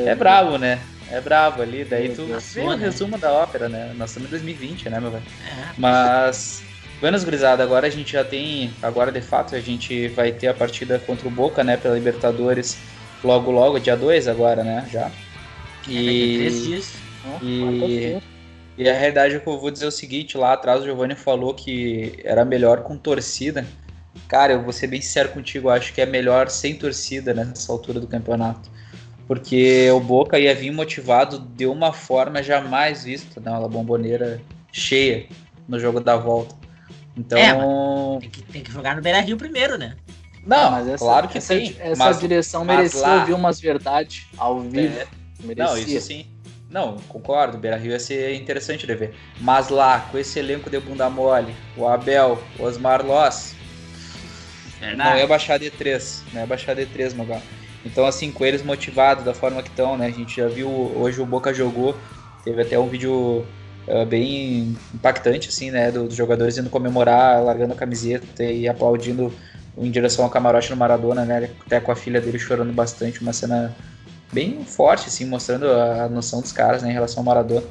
É brabo, né? É brabo ali, daí Meu tu Deus. vê o resumo da ópera, né? Nós estamos em 2020, né, meu velho? É. Mas, Buenas Gurizada, agora a gente já tem, agora de fato a gente vai ter a partida contra o Boca, né, pela Libertadores, logo logo, dia 2 agora, né, já. Daqui a três E, dias. e-. e a realidade é que eu vou dizer o seguinte, lá atrás o Giovanni falou que era melhor com torcida. Cara, eu vou ser bem sincero contigo, eu acho que é melhor sem torcida nessa altura do campeonato. Porque o Boca ia vir motivado de uma forma jamais vista, né? Uma bomboneira cheia no jogo da volta. Então. É, Tem que, tem que jogar no Beira Rio primeiro, né? Não, mas essa, claro que essa, sim. Essa mas, direção mas merecia lá- ouvir umas verdades ao vivo. É, merecia. não, isso sim. Não, concordo, o Beira Rio ia ser interessante de ver. Mas lá, com esse elenco de bunda mole, o Abel, o Osmar Loss, Não ia baixar D3, não ia baixar D3, Magal. Então, assim, com eles motivados da forma que estão, né? A gente já viu, hoje o Boca jogou, teve até um vídeo eh, bem impactante, assim, né? do- Dos jogadores indo comemorar, largando a camiseta e aplaudindo em direção ao camarote no Maradona, né? Até com a filha dele chorando bastante, uma cena bem forte, assim, mostrando a noção dos caras né, em relação ao Maradona.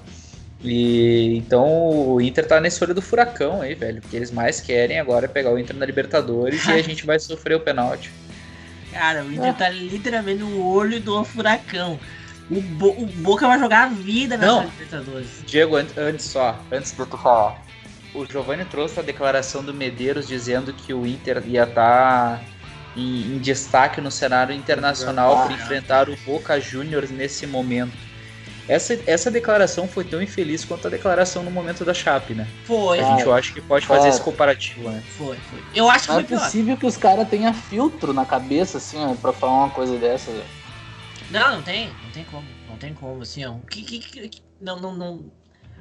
E então o Inter tá nesse olho do furacão aí, velho. O que eles mais querem agora é pegar o Inter na Libertadores e a gente vai sofrer o pênalti. Cara, o Inter tá literalmente no olho do furacão. O, Bo- o Boca vai jogar a vida nessa Não. Libertadores. Diego, an- antes só, antes de tu falar. O Giovanni trouxe a declaração do Medeiros dizendo que o Inter ia estar em, em destaque no cenário internacional para enfrentar o Boca Juniors nesse momento. Essa, essa declaração foi tão infeliz quanto a declaração no momento da Chape, né? Foi, A gente eu acho que pode fazer cara. esse comparativo, né? foi, foi. Eu acho que Não é foi pior. possível que os caras tenham filtro na cabeça, assim, ó, pra falar uma coisa dessa, velho. Não, não tem, não tem como, não tem como, assim, ó. Que, que, que- que- não, não, não,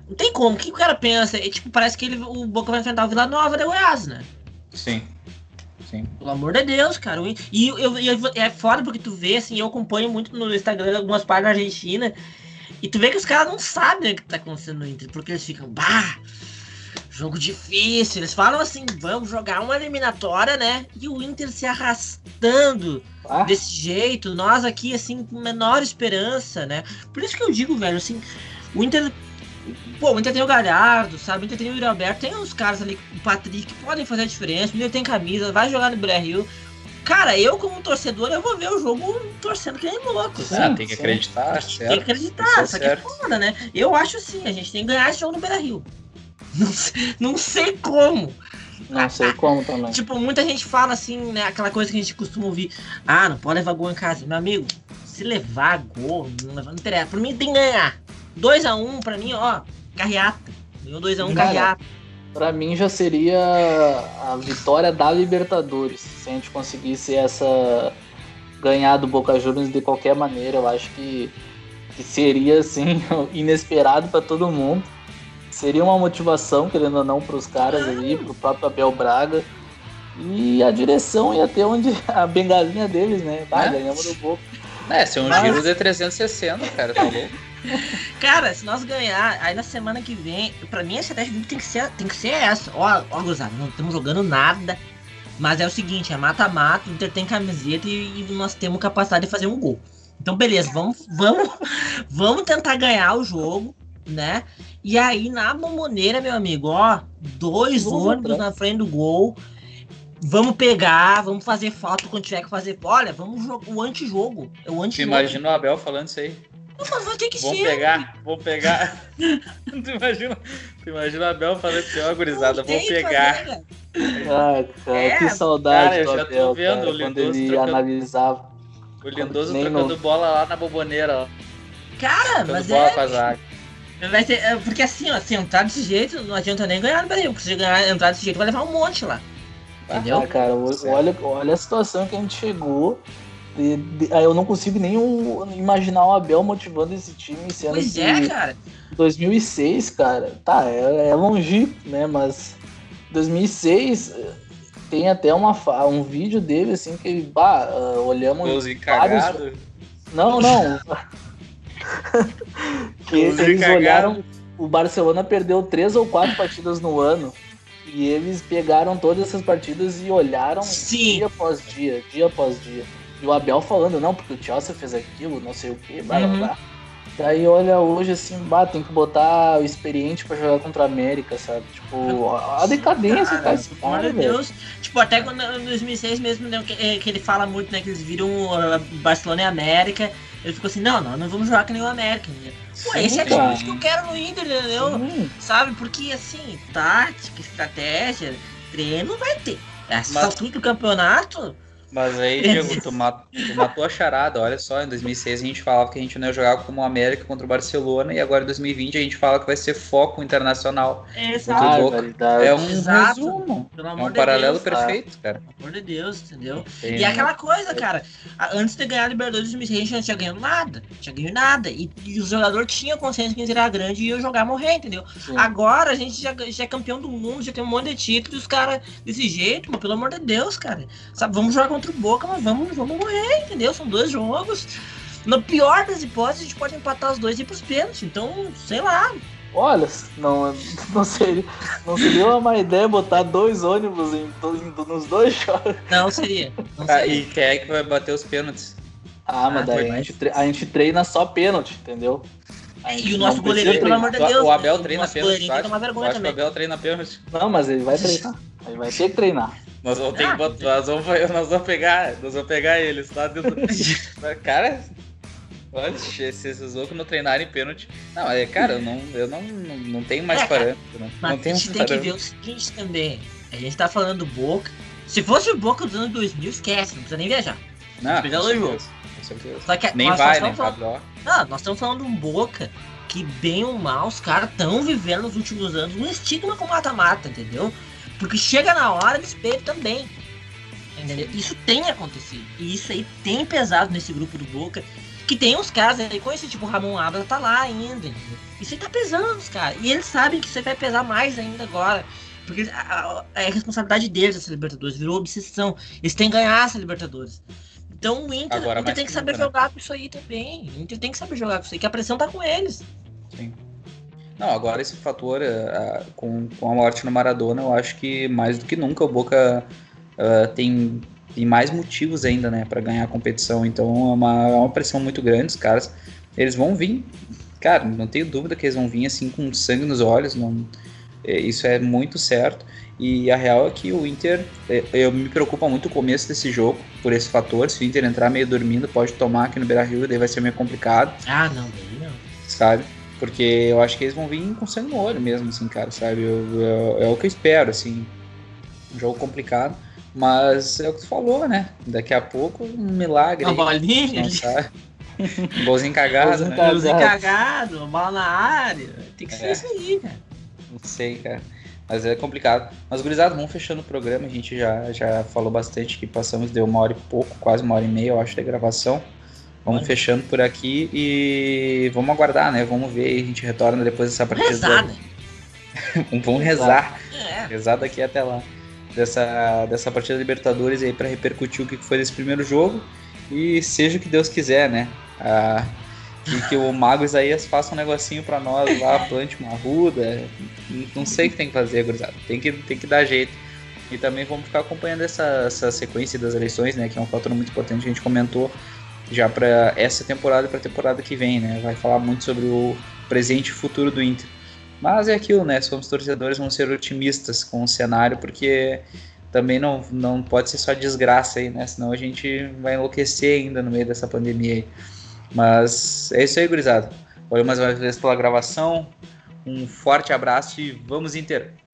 não tem como. O que o cara pensa? É, tipo, parece que ele, o Boca vai enfrentar o Vila Nova de Goiás, né? Sim. Sim. Pelo amor de Deus, cara. E eu, eu- é foda porque tu vê, assim, eu acompanho muito no Instagram algumas páginas da Argentina. E tu vê que os caras não sabem o que tá acontecendo no Inter. Porque eles ficam, bah, jogo difícil. Eles falam assim, vamos jogar uma eliminatória, né? E o Inter se arrastando Ah, desse jeito. Nós aqui, assim, com menor esperança, né? Por isso que eu digo, velho, assim, o Inter. Pô, o Inter tem o Galhardo, sabe? O Inter tem o Yuri Alberto, tem uns caras ali, o Patrick, que podem fazer a diferença. O Inter tem camisa, vai jogar no Brasil. Cara, eu como torcedor, eu vou ver o jogo torcendo que nem louco. Sim, Ah, tem que sim. acreditar, Tem certo? que acreditar, Isso é só que é certo. foda, né? Eu acho assim, a gente tem que ganhar esse jogo no Beira Rio. Não sei, não sei como. não sei como também. Tipo, muita gente fala assim, né? Aquela coisa que a gente costuma ouvir. Ah, não pode levar gol em casa. Meu amigo, se levar gol, não, não interessa. Pra mim tem que ganhar. 2x1, pra mim, ó, carreata. Ganhou 2x1, Cara, carreata. Pra mim já seria a vitória da Libertadores. Se a gente conseguisse essa ganhar do Boca Juniors de qualquer maneira, eu acho que, que seria assim inesperado pra todo mundo. Seria uma motivação, querendo ou não, pros caras ali, pro próprio Abel Braga. E a direção ia ter onde a bengalinha deles, né? Bah, É. ganhamos do Boca. É, ser um Mas- giro de 360, cara, tá louco? Cara, se nós ganhar, aí na semana que vem, pra mim a estratégia tem que ser, tem que ser essa. Ó, ó, Guzada, não estamos jogando nada. Mas é o seguinte, é mata-mata, o Inter tem camiseta e, e nós temos capacidade de fazer um gol. Então, beleza, vamos, vamos, vamos tentar ganhar o jogo, né? E aí, na bomboneira, meu amigo, ó, dois Vamos ônibus na frente do gol. Vamos pegar, vamos fazer falta quando tiver que fazer. Olha, vamos jogar o antijogo. É o antijogo. imagina o Abel falando isso aí? Mas vai ter que Vamos ser. pegar, vamos pegar. tu, imagina, tu imagina o Abel falando assim, ó, gurizada, Não tem vamos que pegar. fazer. Ah, cara, É, que saudade cara, eu já tô Abel, vendo cara, o quando Lindoso ele trocando- analisava. O Lindoso trocando no- bola lá na boboneira, ó. Cara, Trocando mas bola é. com a zaga. Vai ter, é, porque assim, ó, se entrar desse jeito, não adianta nem ganhar no Brasil. Porque se ganhar, entrar desse jeito, vai levar um monte lá. Entendeu? Ah, cara, olha, olha a situação que a gente chegou. De- eu não consigo nem o- imaginar o Abel motivando esse time, sendo pois que é, cara. 2006, cara, tá, é, é longínquo, né? Mas 2006, tem até uma, um vídeo dele, assim, que bah, uh, olhamos. Os vários... Não, não. que eles olharam. O Barcelona perdeu três ou quatro partidas no ano. E eles pegaram todas essas partidas e olharam Sim. dia após dia, dia após dia. E o Abel falando, não, porque o Chelsea fez aquilo, não sei o que, blá blá blá. Daí olha hoje assim, bah, tem que botar o experiente para jogar contra a América, sabe? Tipo, a decadência, cara. Tá, pelo amor de Deus. Tipo, até quando em 2006 mesmo, né, que, é, que, ele fala muito, né, que eles viram Barcelona e América, ele ficou assim, não, não, não vamos jogar que nem o América. Pô, Sim, esse é tipo que eu quero no Inter, entendeu? Sim. Sabe? Porque assim, tática, estratégia, treino vai ter. Essa Mas... altura do campeonato mas aí, Diego, tu, mat, tu, matou a charada. Olha só, em 2006 a gente falava que a gente não ia jogar como o América contra o Barcelona e agora em 2020 a gente fala que vai ser foco internacional. Exato. É um Exato. resumo. é um de paralelo Deus, perfeito, cara. Pelo amor de Deus, entendeu? E é aquela coisa, cara. Antes de ganhar a Libertadores 2006 a gente não tinha ganhado nada. Não tinha ganho nada. E, e o jogador tinha consciência que a gente era grande e ia jogar morrer, entendeu? Sim. Agora a gente já, já é campeão do mundo, já tem um monte de títulos os caras desse jeito, pelo amor de Deus, cara. Sabe, vamos jogar contra o Boca, mas vamos, vamos morrer, entendeu? São dois jogos. Na pior das hipóteses, a gente pode empatar os dois e ir pros pênaltis. Então, sei lá. Olha, não, não, seria, não seria uma má ideia botar dois ônibus em, em, nos dois jogos. Não seria. Não seria. Ah, e quem é que vai bater os pênaltis? Ah, mas ah, daí a gente, a gente treina só pênalti, entendeu? É, e o nosso goleirinho, pelo amor de Deus. O Abel treina pênalti. O Abel treina pênalti. Não, mas ele vai treinar. Ele vai ter que treinar. Nós vamos, ter que botar, nós vamos, nós vamos pegar, nós vamos pegar eles lá dentro. cara, olha, esses loucos não treinarem pênalti. Não, é, cara, eu não, eu não, não, não tenho mais é, parâmetro. Não, mas não tenho a gente tem que ver o seguinte também. A gente tá falando do Boca. Se fosse o Boca dos anos 2000, esquece, não precisa nem viajar. Não, com certeza, com certeza. Só que nem vai, nem falando, Não, nós estamos falando de um Boca que, bem ou mal, os caras estão vivendo nos últimos anos um estigma com mata-mata, entendeu? Porque chega na hora, eles perdem também. Entendeu? Isso tem acontecido. E isso aí tem pesado nesse grupo do Boca. Que tem uns caras aí com esse tipo, Ramon Abra tá lá ainda. Entendeu? Isso aí tá pesando, os caras. E eles sabem que isso aí vai pesar mais ainda agora. Porque é responsabilidade deles essa Libertadores. Virou obsessão. Eles têm que ganhar essa Libertadores. Então o Inter, o Inter tem que saber né? jogar com isso aí também. O Inter tem que saber jogar com isso aí, que a pressão tá com eles. Sim. Não, agora esse fator uh, com, com a morte no Maradona, eu acho que mais do que nunca o Boca uh, tem, tem mais motivos ainda, né, para ganhar a competição. Então é uma, é uma pressão muito grande, os caras, eles vão vir, cara, não tenho dúvida que eles vão vir assim com sangue nos olhos, não, é, isso é muito certo. E a real é que o Inter, é, eu me preocupa muito o começo desse jogo, por esse fator. Se o Inter entrar meio dormindo, pode tomar aqui no Beira Rio, daí vai ser meio complicado. Ah, não, não. Sabe? Porque eu acho que eles vão vir com sangue no olho mesmo, assim, cara, sabe? Eu, eu, é o que eu espero, assim. Um jogo complicado. Mas é o que tu falou, né? Daqui a pouco, um milagre. Uma bolinha? Um golzinho cagado, né? Golzinho cagado, uma bola na área. Tem que ser é. isso aí, cara. Não sei, cara. Mas é complicado. Mas, gurizada, vamos fechando o programa. A gente já, já falou bastante que passamos, deu uma hora e pouco, quase uma hora e meia, eu acho, de gravação. Vamos fechando por aqui e vamos aguardar, né? Vamos ver, a gente retorna depois dessa partida. Rezar, né? vamos rezar. É. Rezar daqui até lá. Dessa, dessa partida da Libertadores aí para repercutir o que foi desse primeiro jogo. E seja o que Deus quiser, né? Ah, que, que o Mago Isaías faça um negocinho para nós lá, plante uma ruda. Não sei o que tem que fazer, gurizada. Tem que, tem que dar jeito. E também vamos ficar acompanhando essa, essa sequência das eleições, né? Que é um fator muito importante, a gente comentou já para essa temporada e para a temporada que vem, né? Vai falar muito sobre o presente e futuro do Inter. Mas é aquilo, né? Somos torcedores, vamos ser otimistas com o cenário, porque também não, não pode ser só desgraça aí, né? Senão a gente vai enlouquecer ainda no meio dessa pandemia aí. Mas é isso aí, gurizada. Valeu mais uma vez pela gravação. Um forte abraço e vamos Inter!